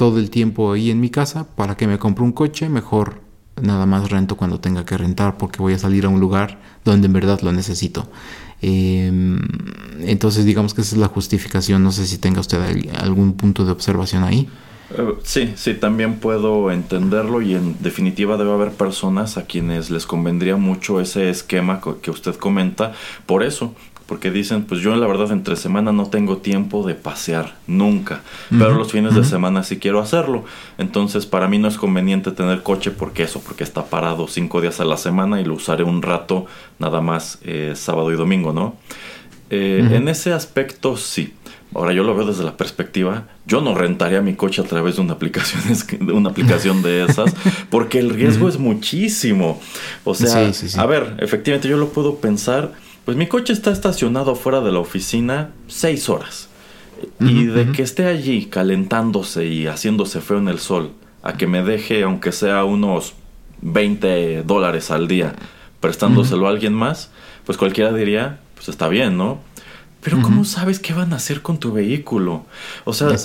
todo el tiempo ahí en mi casa, ¿para que me compre un coche? Mejor nada más rento cuando tenga que rentar porque voy a salir a un lugar donde en verdad lo necesito. Em, entonces digamos que esa es la justificación. No sé si tenga usted algún punto de observación ahí. Eh, sí, sí, también puedo entenderlo y en definitiva debe haber personas a quienes les convendría mucho ese esquema que usted comenta. Por eso, porque dicen, pues yo la verdad entre semana no tengo tiempo de pasear, nunca, pero los fines de semana sí quiero hacerlo. Entonces para mí no es conveniente tener coche porque eso, porque está parado cinco días a la semana y lo usaré un rato nada más eh, sábado y domingo, ¿no? Eh, en ese aspecto sí. Ahora yo lo veo desde la perspectiva, yo no rentaría mi coche a través de una aplicación, de una aplicación de esas, porque el riesgo es muchísimo. O sea, a ver, efectivamente yo lo puedo pensar pues mi coche está estacionado fuera de la oficina seis horas. Y de que esté allí calentándose y haciéndose feo en el sol, a que me deje, aunque sea unos 20 dólares al día, prestándoselo a alguien más, pues cualquiera diría, pues está bien, ¿no? Pero ¿cómo sabes qué van a hacer con tu vehículo? O sea,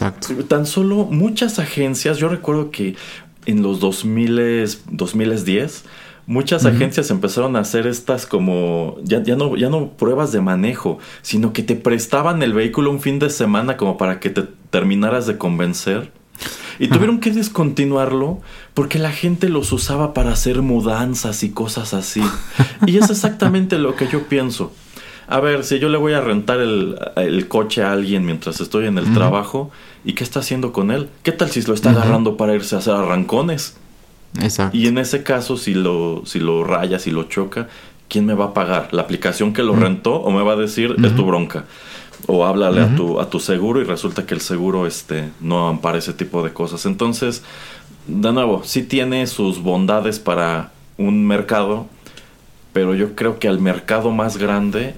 tan solo muchas agencias, yo recuerdo que en los 2000, 2010 muchas agencias empezaron a hacer estas como ya, ya, no, ya no pruebas de manejo, sino que te prestaban el vehículo un fin de semana como para que te terminaras de convencer. Y tuvieron que descontinuarlo porque la gente los usaba para hacer mudanzas y cosas así. Y es exactamente lo que yo pienso. A ver, si yo le voy a rentar el, coche a alguien mientras estoy en el trabajo, ¿y qué está haciendo con él? ¿Qué tal si lo está agarrando para irse a hacer arrancones? Y en ese caso, si lo, si lo raya, si lo choca, ¿quién me va a pagar? ¿La aplicación que lo rentó o me va a decir es tu bronca? O háblale a, tu, a tu seguro y resulta que el seguro este, no ampara ese tipo de cosas. Entonces, de nuevo, sí tiene sus bondades para un mercado, pero yo creo que al mercado más grande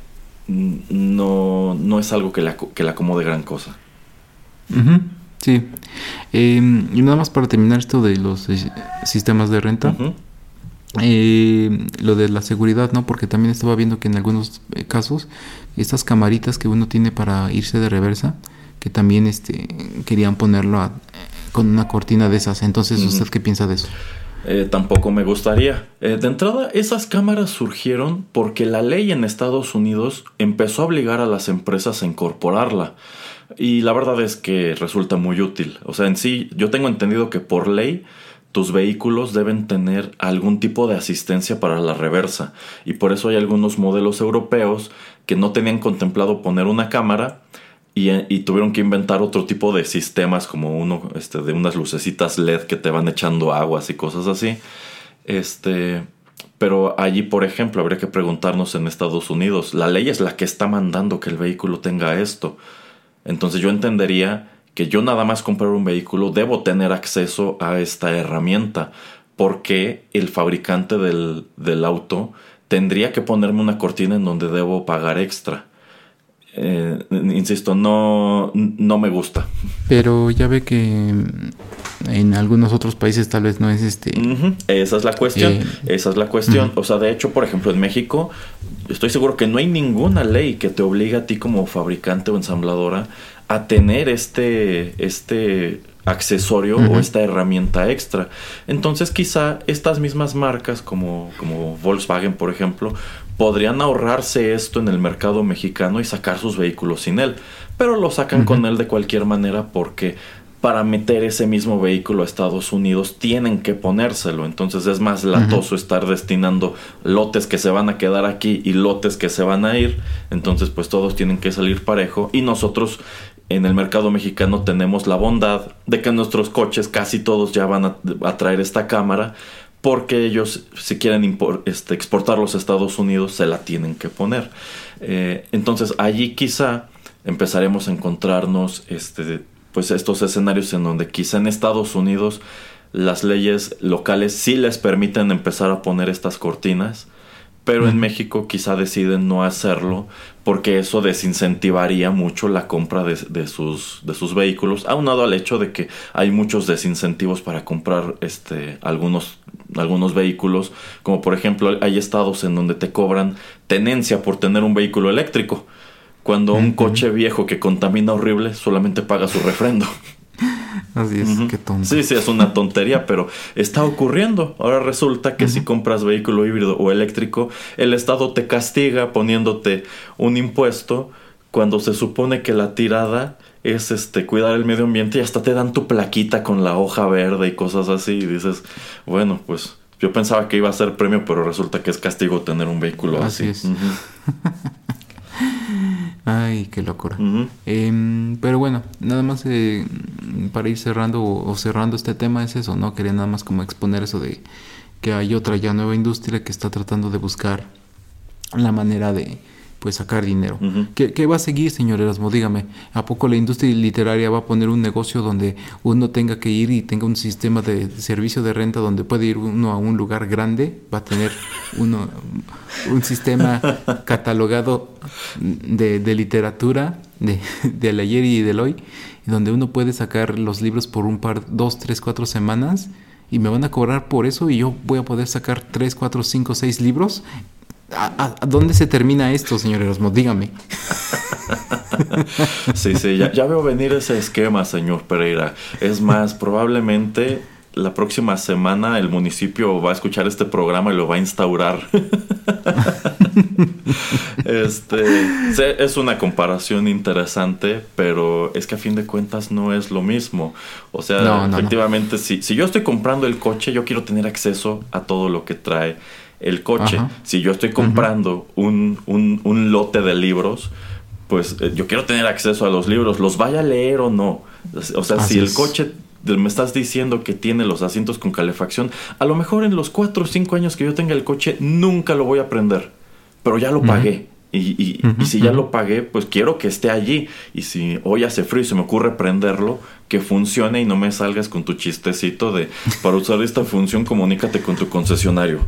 no, no es algo que le, que le acomode gran cosa. Sí. Em, y nada más para terminar esto de los eh, sistemas de renta. Eh, lo de la seguridad, ¿no? Porque también estaba viendo que en algunos eh, casos estas camaritas que uno tiene para irse de reversa, que también este, querían ponerlo con una cortina de esas. Entonces, ¿usted qué piensa de eso? tampoco me gustaría. de entrada, esas cámaras surgieron porque la ley en Estados Unidos empezó a obligar a las empresas a incorporarla. Y la verdad es que resulta muy útil. O sea, en sí, yo tengo entendido que por ley tus vehículos deben tener algún tipo de asistencia para la reversa. Y por eso hay algunos modelos europeos que no tenían contemplado poner una cámara y, y, tuvieron que inventar otro tipo de sistemas como uno este, de unas lucecitas LED que te van echando aguas y cosas así. Este, pero allí, por ejemplo, habría que preguntarnos en Estados Unidos, la ley es la que está mandando que el vehículo tenga esto. Entonces yo entendería que yo nada más comprar un vehículo debo tener acceso a esta herramienta porque el fabricante del, auto tendría que ponerme una cortina en donde debo pagar extra. Eh, insisto, no, no me gusta. Pero ya ve que en algunos otros países tal vez no es este. Esa es la cuestión. Eh, esa es la cuestión. O sea, de hecho, por ejemplo, en México, estoy seguro que no hay ninguna ley que te obligue a ti como fabricante o ensambladora a tener este, este accesorio o esta herramienta extra. Entonces quizá estas mismas marcas como, como Volkswagen, por ejemplo, podrían ahorrarse esto en el mercado mexicano y sacar sus vehículos sin él. Pero lo sacan con él de cualquier manera porque para meter ese mismo vehículo a Estados Unidos tienen que ponérselo. Entonces es más latoso estar destinando lotes que se van a quedar aquí y lotes que se van a ir. Entonces pues todos tienen que salir parejo y nosotros en el mercado mexicano tenemos la bondad de que nuestros coches casi todos ya van a, traer esta cámara porque ellos si quieren este, exportar los Estados Unidos se la tienen que poner. Eh, entonces allí quizá empezaremos a encontrarnos este, pues estos escenarios en donde quizá en Estados Unidos las leyes locales sí les permiten empezar a poner estas cortinas, pero en México quizá deciden no hacerlo porque eso desincentivaría mucho la compra de, sus, de sus vehículos, aunado al hecho de que hay muchos desincentivos para comprar este, algunos, algunos vehículos, como por ejemplo hay estados en donde te cobran tenencia por tener un vehículo eléctrico, cuando un coche viejo que contamina horrible solamente paga su refrendo. Así es, qué tonto. Sí, sí, es una tontería, pero está ocurriendo. Ahora resulta que si compras vehículo híbrido o eléctrico, el Estado te castiga poniéndote un impuesto cuando se supone que la tirada es este cuidar el medio ambiente y hasta te dan tu plaquita con la hoja verde y cosas así y dices, bueno, pues yo pensaba que iba a ser premio, pero resulta que es castigo tener un vehículo así. así. Es. Ay, qué locura. Em, pero bueno, nada más eh, para ir cerrando o, cerrando este tema es eso, ¿no? Quería nada más como exponer eso de que hay otra ya nueva industria que está tratando de buscar la manera de, pues sacar dinero. ¿Qué, va a seguir, señor Erasmo? Dígame, ¿a poco la industria literaria va a poner un negocio donde uno tenga que ir y tenga un sistema de servicio de renta donde puede ir uno a un lugar grande? ¿Va a tener uno un sistema catalogado de, literatura de, del ayer y del hoy, donde uno puede sacar los libros por un par, dos, tres, cuatro semanas? y me van a cobrar por eso y yo voy a poder sacar tres, cuatro, cinco, seis libros ¿A, dónde se termina esto, señor Erasmo? Dígame. sí, sí, ya, veo venir ese esquema, señor Pereira. Es más, probablemente la próxima semana el municipio va a escuchar este programa y lo va a instaurar. este es una comparación interesante, pero es que a fin de cuentas no es lo mismo. O sea, efectivamente, Si, si yo estoy comprando el coche, yo quiero tener acceso a todo lo que trae el coche. Si yo estoy comprando un, un, lote de libros, pues eh, yo quiero tener acceso a los libros, los vaya a leer o no. O sea, si el coche me estás diciendo que tiene los asientos con calefacción, a lo mejor en los 4 o 5 años que yo tenga el coche nunca lo voy a prender, pero ya lo pagué. Y, y, si ya lo pagué, pues quiero que esté allí. Y si hoy hace frío y se me ocurre prenderlo, que funcione y no me salgas con tu chistecito de para usar esta función comunícate con tu concesionario.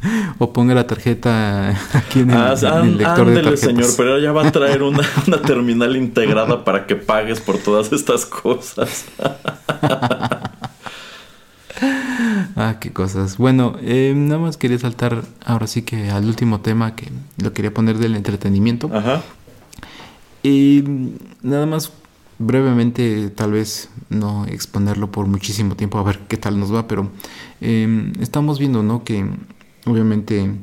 o ponga la tarjeta aquí en el, ah, lector de tarjetas. señor, pero ya va a traer una, terminal integrada para que pagues por todas estas cosas. ah, qué cosas. Bueno, eh, nada más quería saltar ahora sí que al último tema que lo quería poner del entretenimiento. Ajá. Y nada más brevemente, tal vez no exponerlo por muchísimo tiempo a ver qué tal nos va, pero eh, estamos viendo, ¿no? Que obviamente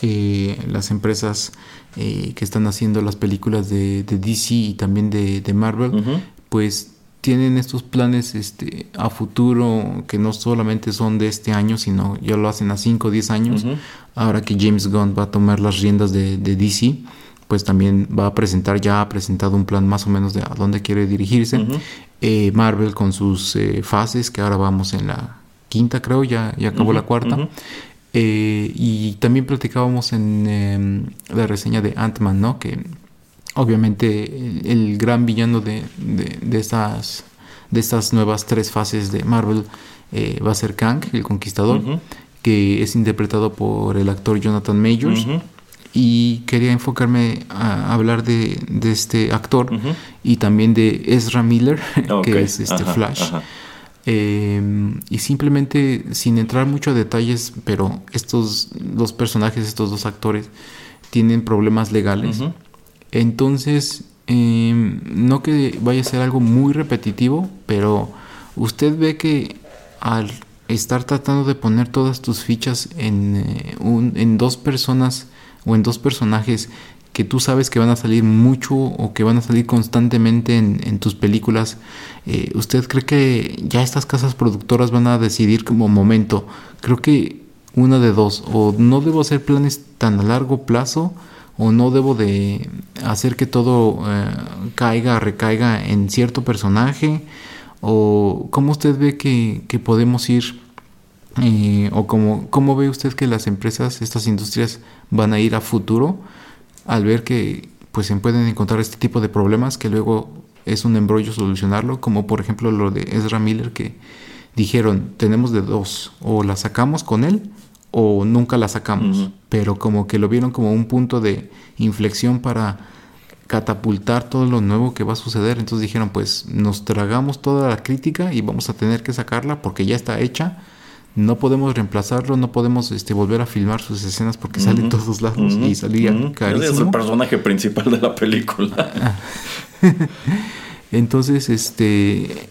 eh, las empresas eh, que están haciendo las películas de, DC y también de, Marvel, pues tienen estos planes este, a futuro que no solamente son de este año, sino ya lo hacen a 5 o 10 años. Ahora que James Gunn va a tomar las riendas de, DC, pues también va a presentar, ya ha presentado un plan más o menos de a dónde quiere dirigirse. Eh, Marvel con sus fases, que ahora vamos en la quinta creo, ya, ya acabó la cuarta. Eh, y también platicábamos en em, la reseña de Ant-Man, ¿no? Que obviamente el, gran villano de, de, estas, de estas nuevas tres fases de Marvel eh, va a ser Kang, el Conquistador, que es interpretado por el actor Jonathan Majors. Y quería enfocarme a hablar de, este actor y también de Ezra Miller, que es este Flash. Em, y simplemente, sin entrar mucho a detalles, pero estos dos personajes, estos dos actores, tienen problemas legales. Entonces, em, no que vaya a ser algo muy repetitivo, pero usted ve que al estar tratando de poner todas tus fichas en, eh, en dos personas o en dos personajes que tú sabes que van a salir mucho o que van a salir constantemente en, tus películas, eh, ¿usted cree que ya estas casas productoras van a decidir como momento? Creo que una de dos, o no debo hacer planes tan a largo plazo, o no debo de hacer que todo eh, caiga, recaiga en cierto personaje, o cómo usted ve que, podemos ir, eh, o cómo, cómo ve usted que las empresas, estas industrias van a ir a futuro al ver que pues se pueden encontrar este tipo de problemas que luego es un embrollo solucionarlo, como por ejemplo lo de Ezra Miller que dijeron, tenemos de dos, o la sacamos con él o nunca la sacamos, pero como que lo vieron como un punto de inflexión para catapultar todo lo nuevo que va a suceder, entonces dijeron, pues nos tragamos toda la crítica y vamos a tener que sacarla porque ya está hecha, no podemos reemplazarlo, no podemos este, volver a filmar sus escenas porque sale en todos lados y salía carísimo. Es el personaje principal de la película. Entonces, este,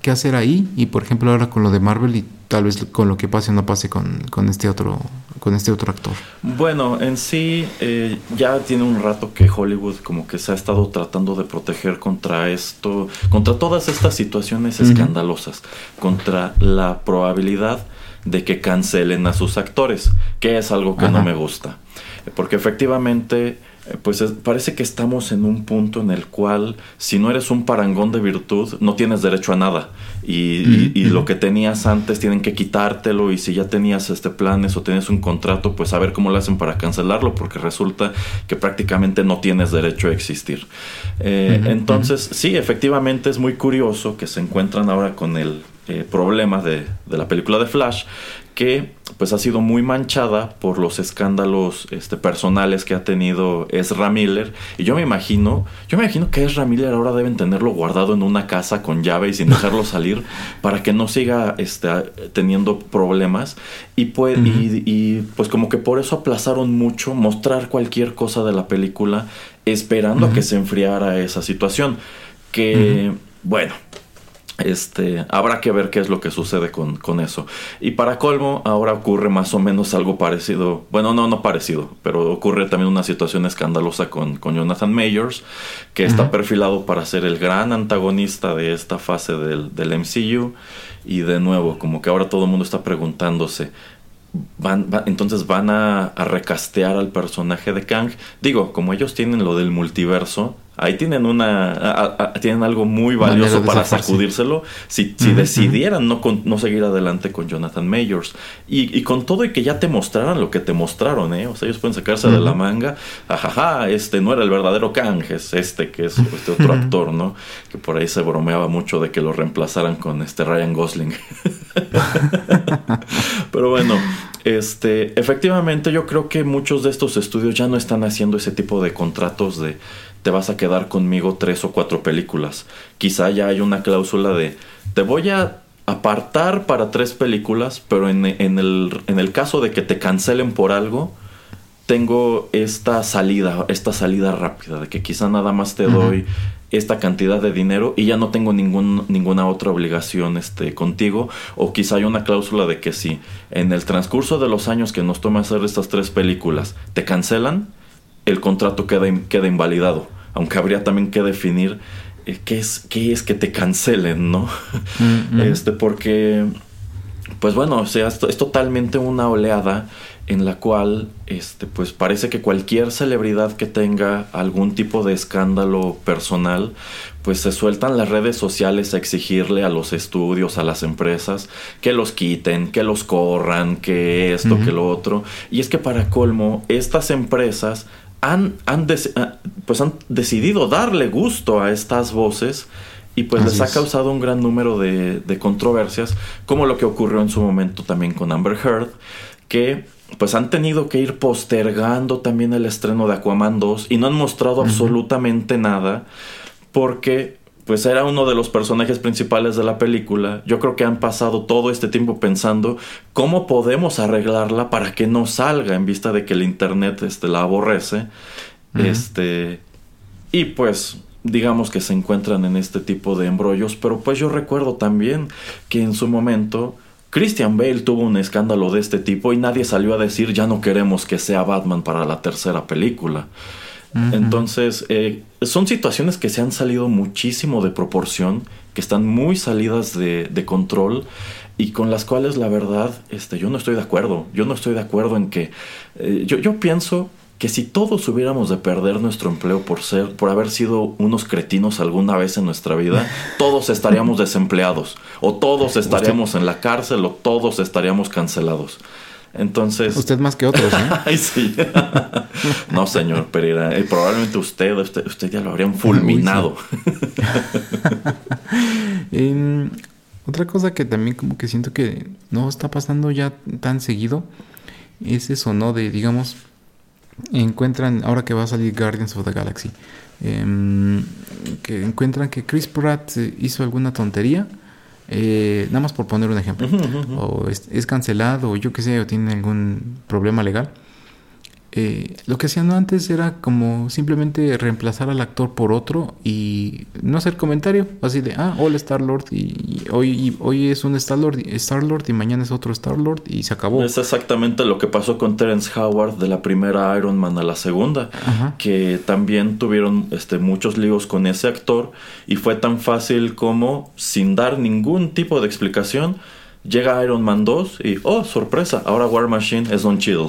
¿qué hacer ahí? Y por ejemplo ahora con lo de Marvel y tal vez con lo que pase o no pase con, con, este otro con este otro actor. Bueno, en sí eh, ya tiene un rato que Hollywood como que se ha estado tratando de proteger contra esto, contra todas estas situaciones escandalosas, contra la probabilidad de que cancelen a sus actores, que es algo que no me gusta, porque efectivamente pues parece que estamos en un punto en el cual si no eres un parangón de virtud no tienes derecho a nada. Y, lo que tenías antes tienen que quitártelo y si ya tenías este planes o tienes un contrato pues a ver cómo lo hacen para cancelarlo porque resulta que prácticamente no tienes derecho a existir. Eh, entonces sí efectivamente es muy curioso que se encuentran ahora con el eh, problema de, de la película de Flash que pues ha sido muy manchada por los escándalos este, personales que ha tenido Ezra Miller. Y yo me imagino, yo me imagino que Ezra Miller ahora deben tenerlo guardado en una casa con llave y sin dejarlo salir para que no siga este, teniendo problemas. Y pues, y, pues como que por eso aplazaron mucho mostrar cualquier cosa de la película esperando a que se enfriara esa situación. Que, bueno, este, habrá que ver qué es lo que sucede con, eso. Y para colmo, ahora ocurre más o menos algo parecido. Bueno, no, no parecido, pero ocurre también una situación escandalosa con, con Jonathan Mayors, que está perfilado para ser el gran antagonista de esta fase del, del MCU. Y de nuevo, como que ahora todo el mundo está preguntándose, Van, entonces van a, a, recastear al personaje de Kang. Digo, como ellos tienen lo del multiverso, ahí tienen una tienen algo muy valioso para sacudírselo si, si decidieran no, no seguir adelante con Jonathan Mayors y, y, con todo y que ya te mostraran lo que te mostraron ¿eh? o sea ellos pueden sacarse de la manga. Ajaja este no era el verdadero Kang es este que es este otro actor no que por ahí se bromeaba mucho de que lo reemplazaran con este Ryan Gosling. Pero bueno este efectivamente yo creo que muchos de estos estudios ya no están haciendo ese tipo de contratos de te vas a quedar conmigo tres o cuatro películas. Quizá ya hay una cláusula de te voy a apartar para tres películas, pero en, el, en el caso de que te cancelen por algo, tengo esta salida, esta salida rápida, de que quizá nada más te doy esta cantidad de dinero y ya no tengo ningún, ninguna otra obligación este, contigo. O quizá hay una cláusula de que si en el transcurso de los años que nos toma hacer estas tres películas te cancelan, el contrato queda, queda invalidado. Aunque habría también que definir eh, qué, es, qué es que te cancelen, ¿no? Mm, mm. Este, porque, pues bueno, o sea, es, es, totalmente una oleada en la cual, este, pues parece que cualquier celebridad que tenga algún tipo de escándalo personal, pues se sueltan las redes sociales a exigirle a los estudios, a las empresas, que los quiten, que los corran, que esto, que lo otro. Y es que para colmo, estas empresas han, han, ah, pues han decidido darle gusto a estas voces y pues les ha causado un gran número de, de, controversias, como lo que ocurrió en su momento también con Amber Heard, que pues han tenido que ir postergando también el estreno de Aquaman 2 y no han mostrado absolutamente nada porque pues era uno de los personajes principales de la película. Yo creo que han pasado todo este tiempo pensando cómo podemos arreglarla para que no salga en vista de que el internet este, la aborrece. Este y pues digamos que se encuentran en este tipo de embrollos, pero pues yo recuerdo también que en su momento Christian Bale tuvo un escándalo de este tipo y nadie salió a decir ya no queremos que sea Batman para la tercera película. Entonces, eh, son situaciones que se han salido muchísimo de proporción, que están muy salidas de, control y con las cuales la verdad este, yo no estoy de acuerdo. Yo no estoy de acuerdo en que... Eh, yo, yo pienso que si todos hubiéramos de perder nuestro empleo por ser, por haber sido unos cretinos alguna vez en nuestra vida, todos estaríamos desempleados, o todos estaríamos en la cárcel, o todos estaríamos cancelados. Entonces. Usted más que otros, ¿eh? Ay, sí. no, señor Pereira. Eh, probablemente usted, usted, ya lo habrían fulminado. Otra cosa que también como que siento que no está pasando ya tan seguido es eso, ¿no? De, digamos, encuentran, ahora que va a salir Guardians of the Galaxy, em, que encuentran que Chris Pratt hizo alguna tontería, eh, nada más por poner un ejemplo, o es, es, cancelado, o yo qué sé, o tiene algún problema legal eh, lo que hacían antes era como simplemente reemplazar al actor por otro y no hacer comentario, así de, ah, hola Star Lord y, hoy, hoy es un Star Lord, Star Lord y mañana es otro Star Lord y se acabó. Es exactamente lo que pasó con Terence Howard de la primera Iron Man a la segunda, que también tuvieron este, muchos líos con ese actor y fue tan fácil como sin dar ningún tipo de explicación. Llega Iron Man 2 y, oh, sorpresa, ahora War Machine es Don Chill.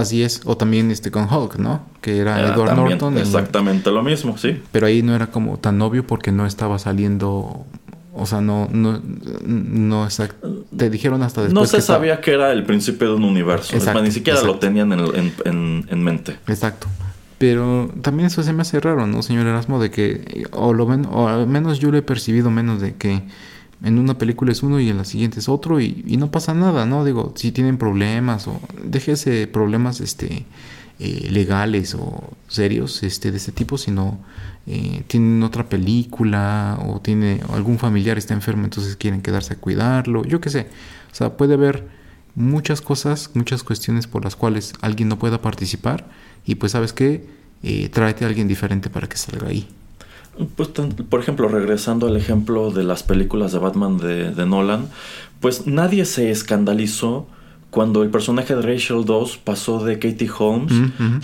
Así es, o también este con Hulk, ¿no? Que era Edward Norton. Exactamente lo mismo, sí. Pero ahí no era como tan obvio porque no estaba saliendo, o sea, no, no, no te dijeron hasta después. No se sabía que era el principio de un universo, ni siquiera lo tenían en, mente. Exacto. Pero también eso se me hace raro, ¿no, señor Erasmo? De que, o, lo o al menos yo lo he percibido menos de que en una película es uno y en la siguiente es otro y, no pasa nada, ¿no? Digo, si tienen problemas o déjese problemas este, eh, legales o serios este, de este tipo, sino eh, tienen otra película o tiene algún familiar está enfermo, entonces quieren quedarse a cuidarlo, yo qué sé. O sea, puede haber muchas cosas, muchas cuestiones por las cuales alguien no pueda participar y pues sabes qué, eh, tráete a alguien diferente para que salga ahí. Pues, por ejemplo, regresando al ejemplo de las películas de Batman de, Nolan, pues nadie se escandalizó cuando el personaje de Rachel 2 pasó de Katie Holmes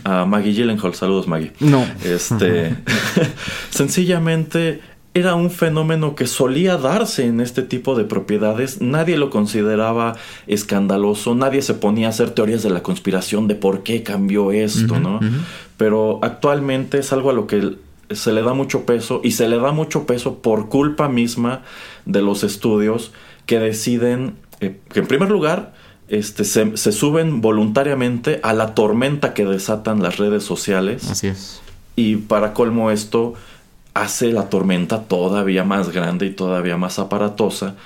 a Maggie Gyllenhaal. Saludos, Maggie. No. Este, sencillamente era un fenómeno que solía darse en este tipo de propiedades. Nadie lo consideraba escandaloso, nadie se ponía a hacer teorías de la conspiración de por qué cambió esto, ¿no? Pero actualmente es algo a lo que se le da mucho peso y se le da mucho peso por culpa misma de los estudios que deciden eh, que en primer lugar este, se, suben voluntariamente a la tormenta que desatan las redes sociales. Así es. Y para colmo esto hace la tormenta todavía más grande y todavía más aparatosa,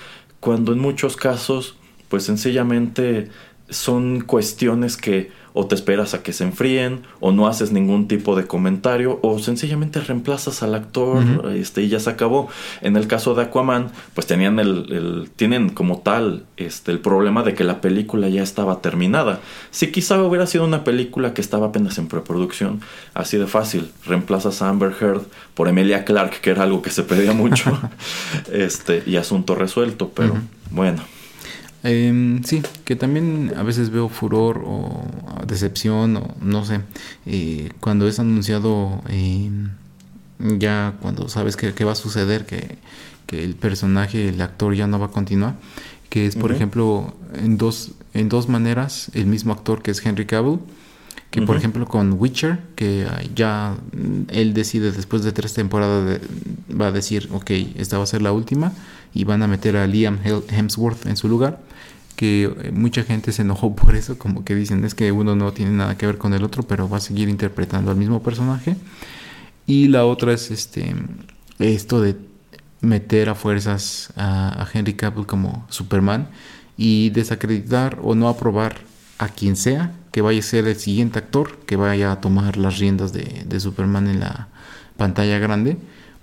cuando en muchos casos pues sencillamente son cuestiones que o te esperas a que se enfríen, o no haces ningún tipo de comentario, o sencillamente reemplazas al actor este, y ya se acabó. En el caso de Aquaman, pues tenían el, tienen como tal este, el problema de que la película ya estaba terminada. Si quizá hubiera sido una película que estaba apenas en preproducción, así de fácil, reemplazas a Amber Heard por Emilia Clark, que era algo que se pedía mucho, este, y asunto resuelto, pero bueno. Eh, sí, que también a veces veo furor o decepción o no sé, eh, cuando es anunciado em, ya cuando sabes que, va a suceder, que, que, el personaje, el actor ya no va a continuar, que es por ejemplo en dos, en dos maneras el mismo actor que es Henry Cavill, que por ejemplo con Witcher, que ya él decide después de tres temporadas va a decir, ok, esta va a ser la última y van a meter a Liam Hemsworth en su lugar que eh, mucha gente se enojó por eso, como que dicen es que uno no tiene nada que ver con el otro, pero va a seguir interpretando al mismo personaje. Y la otra es este esto de meter a fuerzas a, Henry Cavill como Superman y desacreditar o no aprobar a quien sea que vaya a ser el siguiente actor que vaya a tomar las riendas de, Superman en la pantalla grande,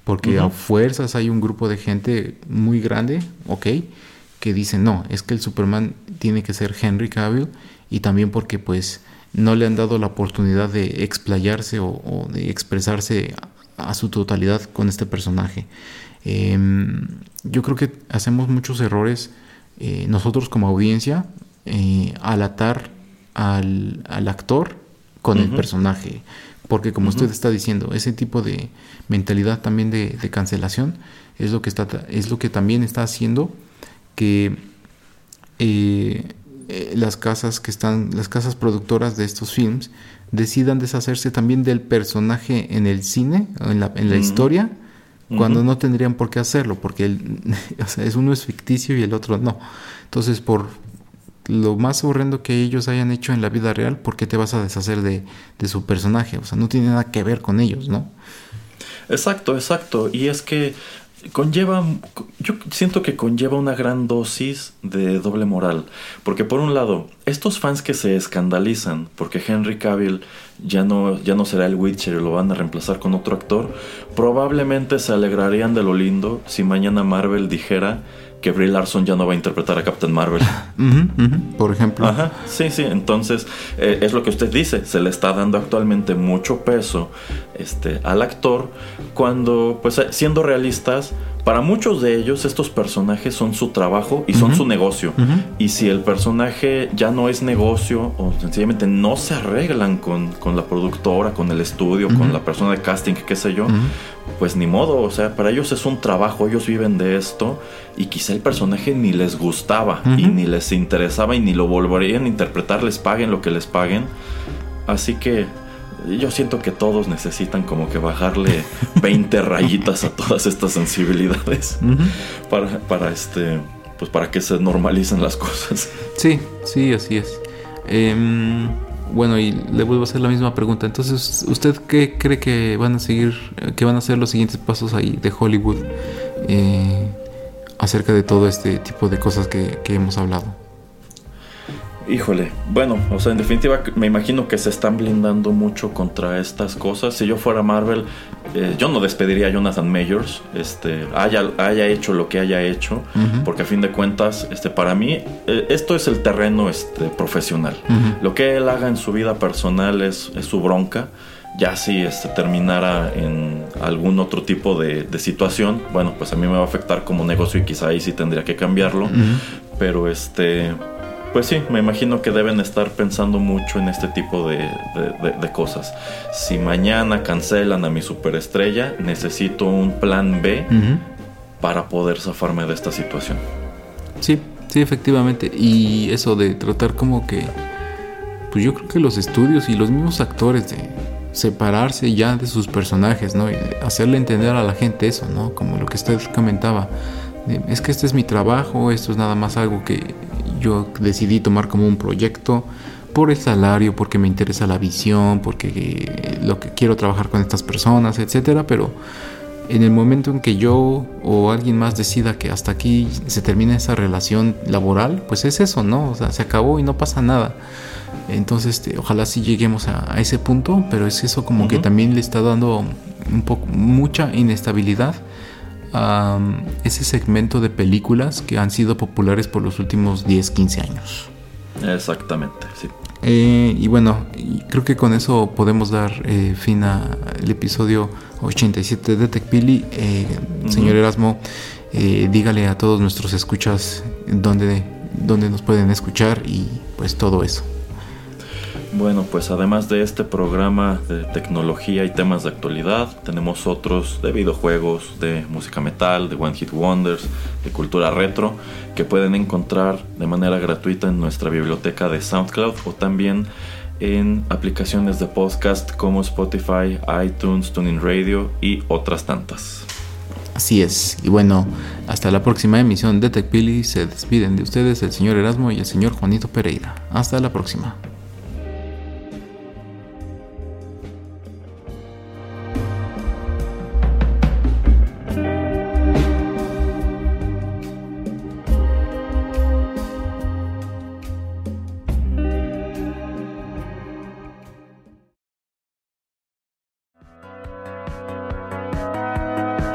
porque a fuerzas hay un grupo de gente muy grande, ok, que dicen, no, es que el Superman tiene que ser Henry Cavill y también porque pues no le han dado la oportunidad de explayarse o, de expresarse a, su totalidad con este personaje. Em, yo creo que hacemos muchos errores eh, nosotros como audiencia eh, al atar al, actor con el personaje. Porque como usted está diciendo, ese tipo de mentalidad también de, de, cancelación es lo que está es lo que también está haciendo que eh, eh, las casas que están, las casas productoras de estos films decidan deshacerse también del personaje en el cine, en la, en la historia, cuando no tendrían por qué hacerlo, porque el, es uno es ficticio y el otro no. Entonces, por lo más horrendo que ellos hayan hecho en la vida real, ¿por qué te vas a deshacer de, de su personaje? O sea, no tiene nada que ver con ellos, ¿no? Exacto, exacto. Y es que conlleva, yo siento que conlleva una gran dosis de doble moral, porque por un lado, estos fans que se escandalizan porque Henry Cavill ya no, ya no será el Witcher y lo van a reemplazar con otro actor, probablemente se alegrarían de lo lindo si mañana Marvel dijera que Brie Larson ya no va a interpretar a Captain Marvel. Por ejemplo. Ajá, sí, sí. Entonces, eh, es lo que usted dice. Se le está dando actualmente mucho peso este, al actor cuando, pues, siendo realistas, para muchos de ellos estos personajes son su trabajo y son su negocio. Y si el personaje ya no es negocio o sencillamente no se arreglan con, la productora, con el estudio, con la persona de casting, qué sé yo, pues ni modo. O sea, para ellos es un trabajo, ellos viven de esto y quizá el personaje ni les gustaba y ni les interesaba y ni lo volverían a interpretar, les paguen lo que les paguen. Así que yo siento que todos necesitan como que bajarle 20 rayitas a todas estas sensibilidades para, para, este pues para que se normalicen las cosas. Sí, sí, así es. Em, bueno, y le vuelvo a hacer la misma pregunta. Entonces, ¿usted qué cree que van a seguir, que van a ser los siguientes pasos ahí de Hollywood eh, acerca de todo este tipo de cosas que hemos hablado? Híjole, bueno, o sea, en definitiva me imagino que se están blindando mucho contra estas cosas. Si yo fuera Marvel, eh, yo no despediría a Jonathan Majors, este, haya, haya hecho lo que haya hecho, porque a fin de cuentas, este, para mí, eh, esto es el terreno este, profesional. Lo que él haga en su vida personal es, su bronca. Ya si este, terminara en algún otro tipo de, situación, bueno, pues a mí me va a afectar como negocio y quizá ahí sí tendría que cambiarlo. Pero este pues sí, me imagino que deben estar pensando mucho en este tipo de, cosas. Si mañana cancelan a mi superestrella, necesito un plan B para poder zafarme de esta situación. Sí, sí, efectivamente. Y eso de tratar como que, pues yo creo que los estudios y los mismos actores de separarse ya de sus personajes, ¿no? Y hacerle entender a la gente eso, ¿no? Como lo que usted comentaba. Es que este es mi trabajo, esto es nada más algo que yo decidí tomar como un proyecto por el salario, porque me interesa la visión, porque eh, lo que quiero trabajar con estas personas, etcétera, pero en el momento en que yo o alguien más decida que hasta aquí se termina esa relación laboral, pues es eso, ¿no? O sea, se acabó y no pasa nada. Entonces, este, ojalá sí lleguemos a, ese punto, pero es eso como que también le está dando un poco mucha inestabilidad ese segmento de películas que han sido populares por los últimos 10, 15 años. Exactamente, sí. Eh, y bueno, creo que con eso podemos dar eh, fin al episodio 87 de TechPili. Eh, señor Erasmo, dígale a todos nuestros escuchas dónde, dónde nos pueden escuchar y pues todo eso. Bueno, pues además de este programa de tecnología y temas de actualidad, tenemos otros de videojuegos, de música metal, de One Hit Wonders, de cultura retro, que pueden encontrar de manera gratuita en nuestra biblioteca de SoundCloud o también en aplicaciones de podcast como Spotify, iTunes, Tuning Radio y otras tantas. Así es, y bueno, hasta la próxima emisión de TechPili se despiden de ustedes el señor Erasmo y el señor Juanito Pereira. Hasta la próxima.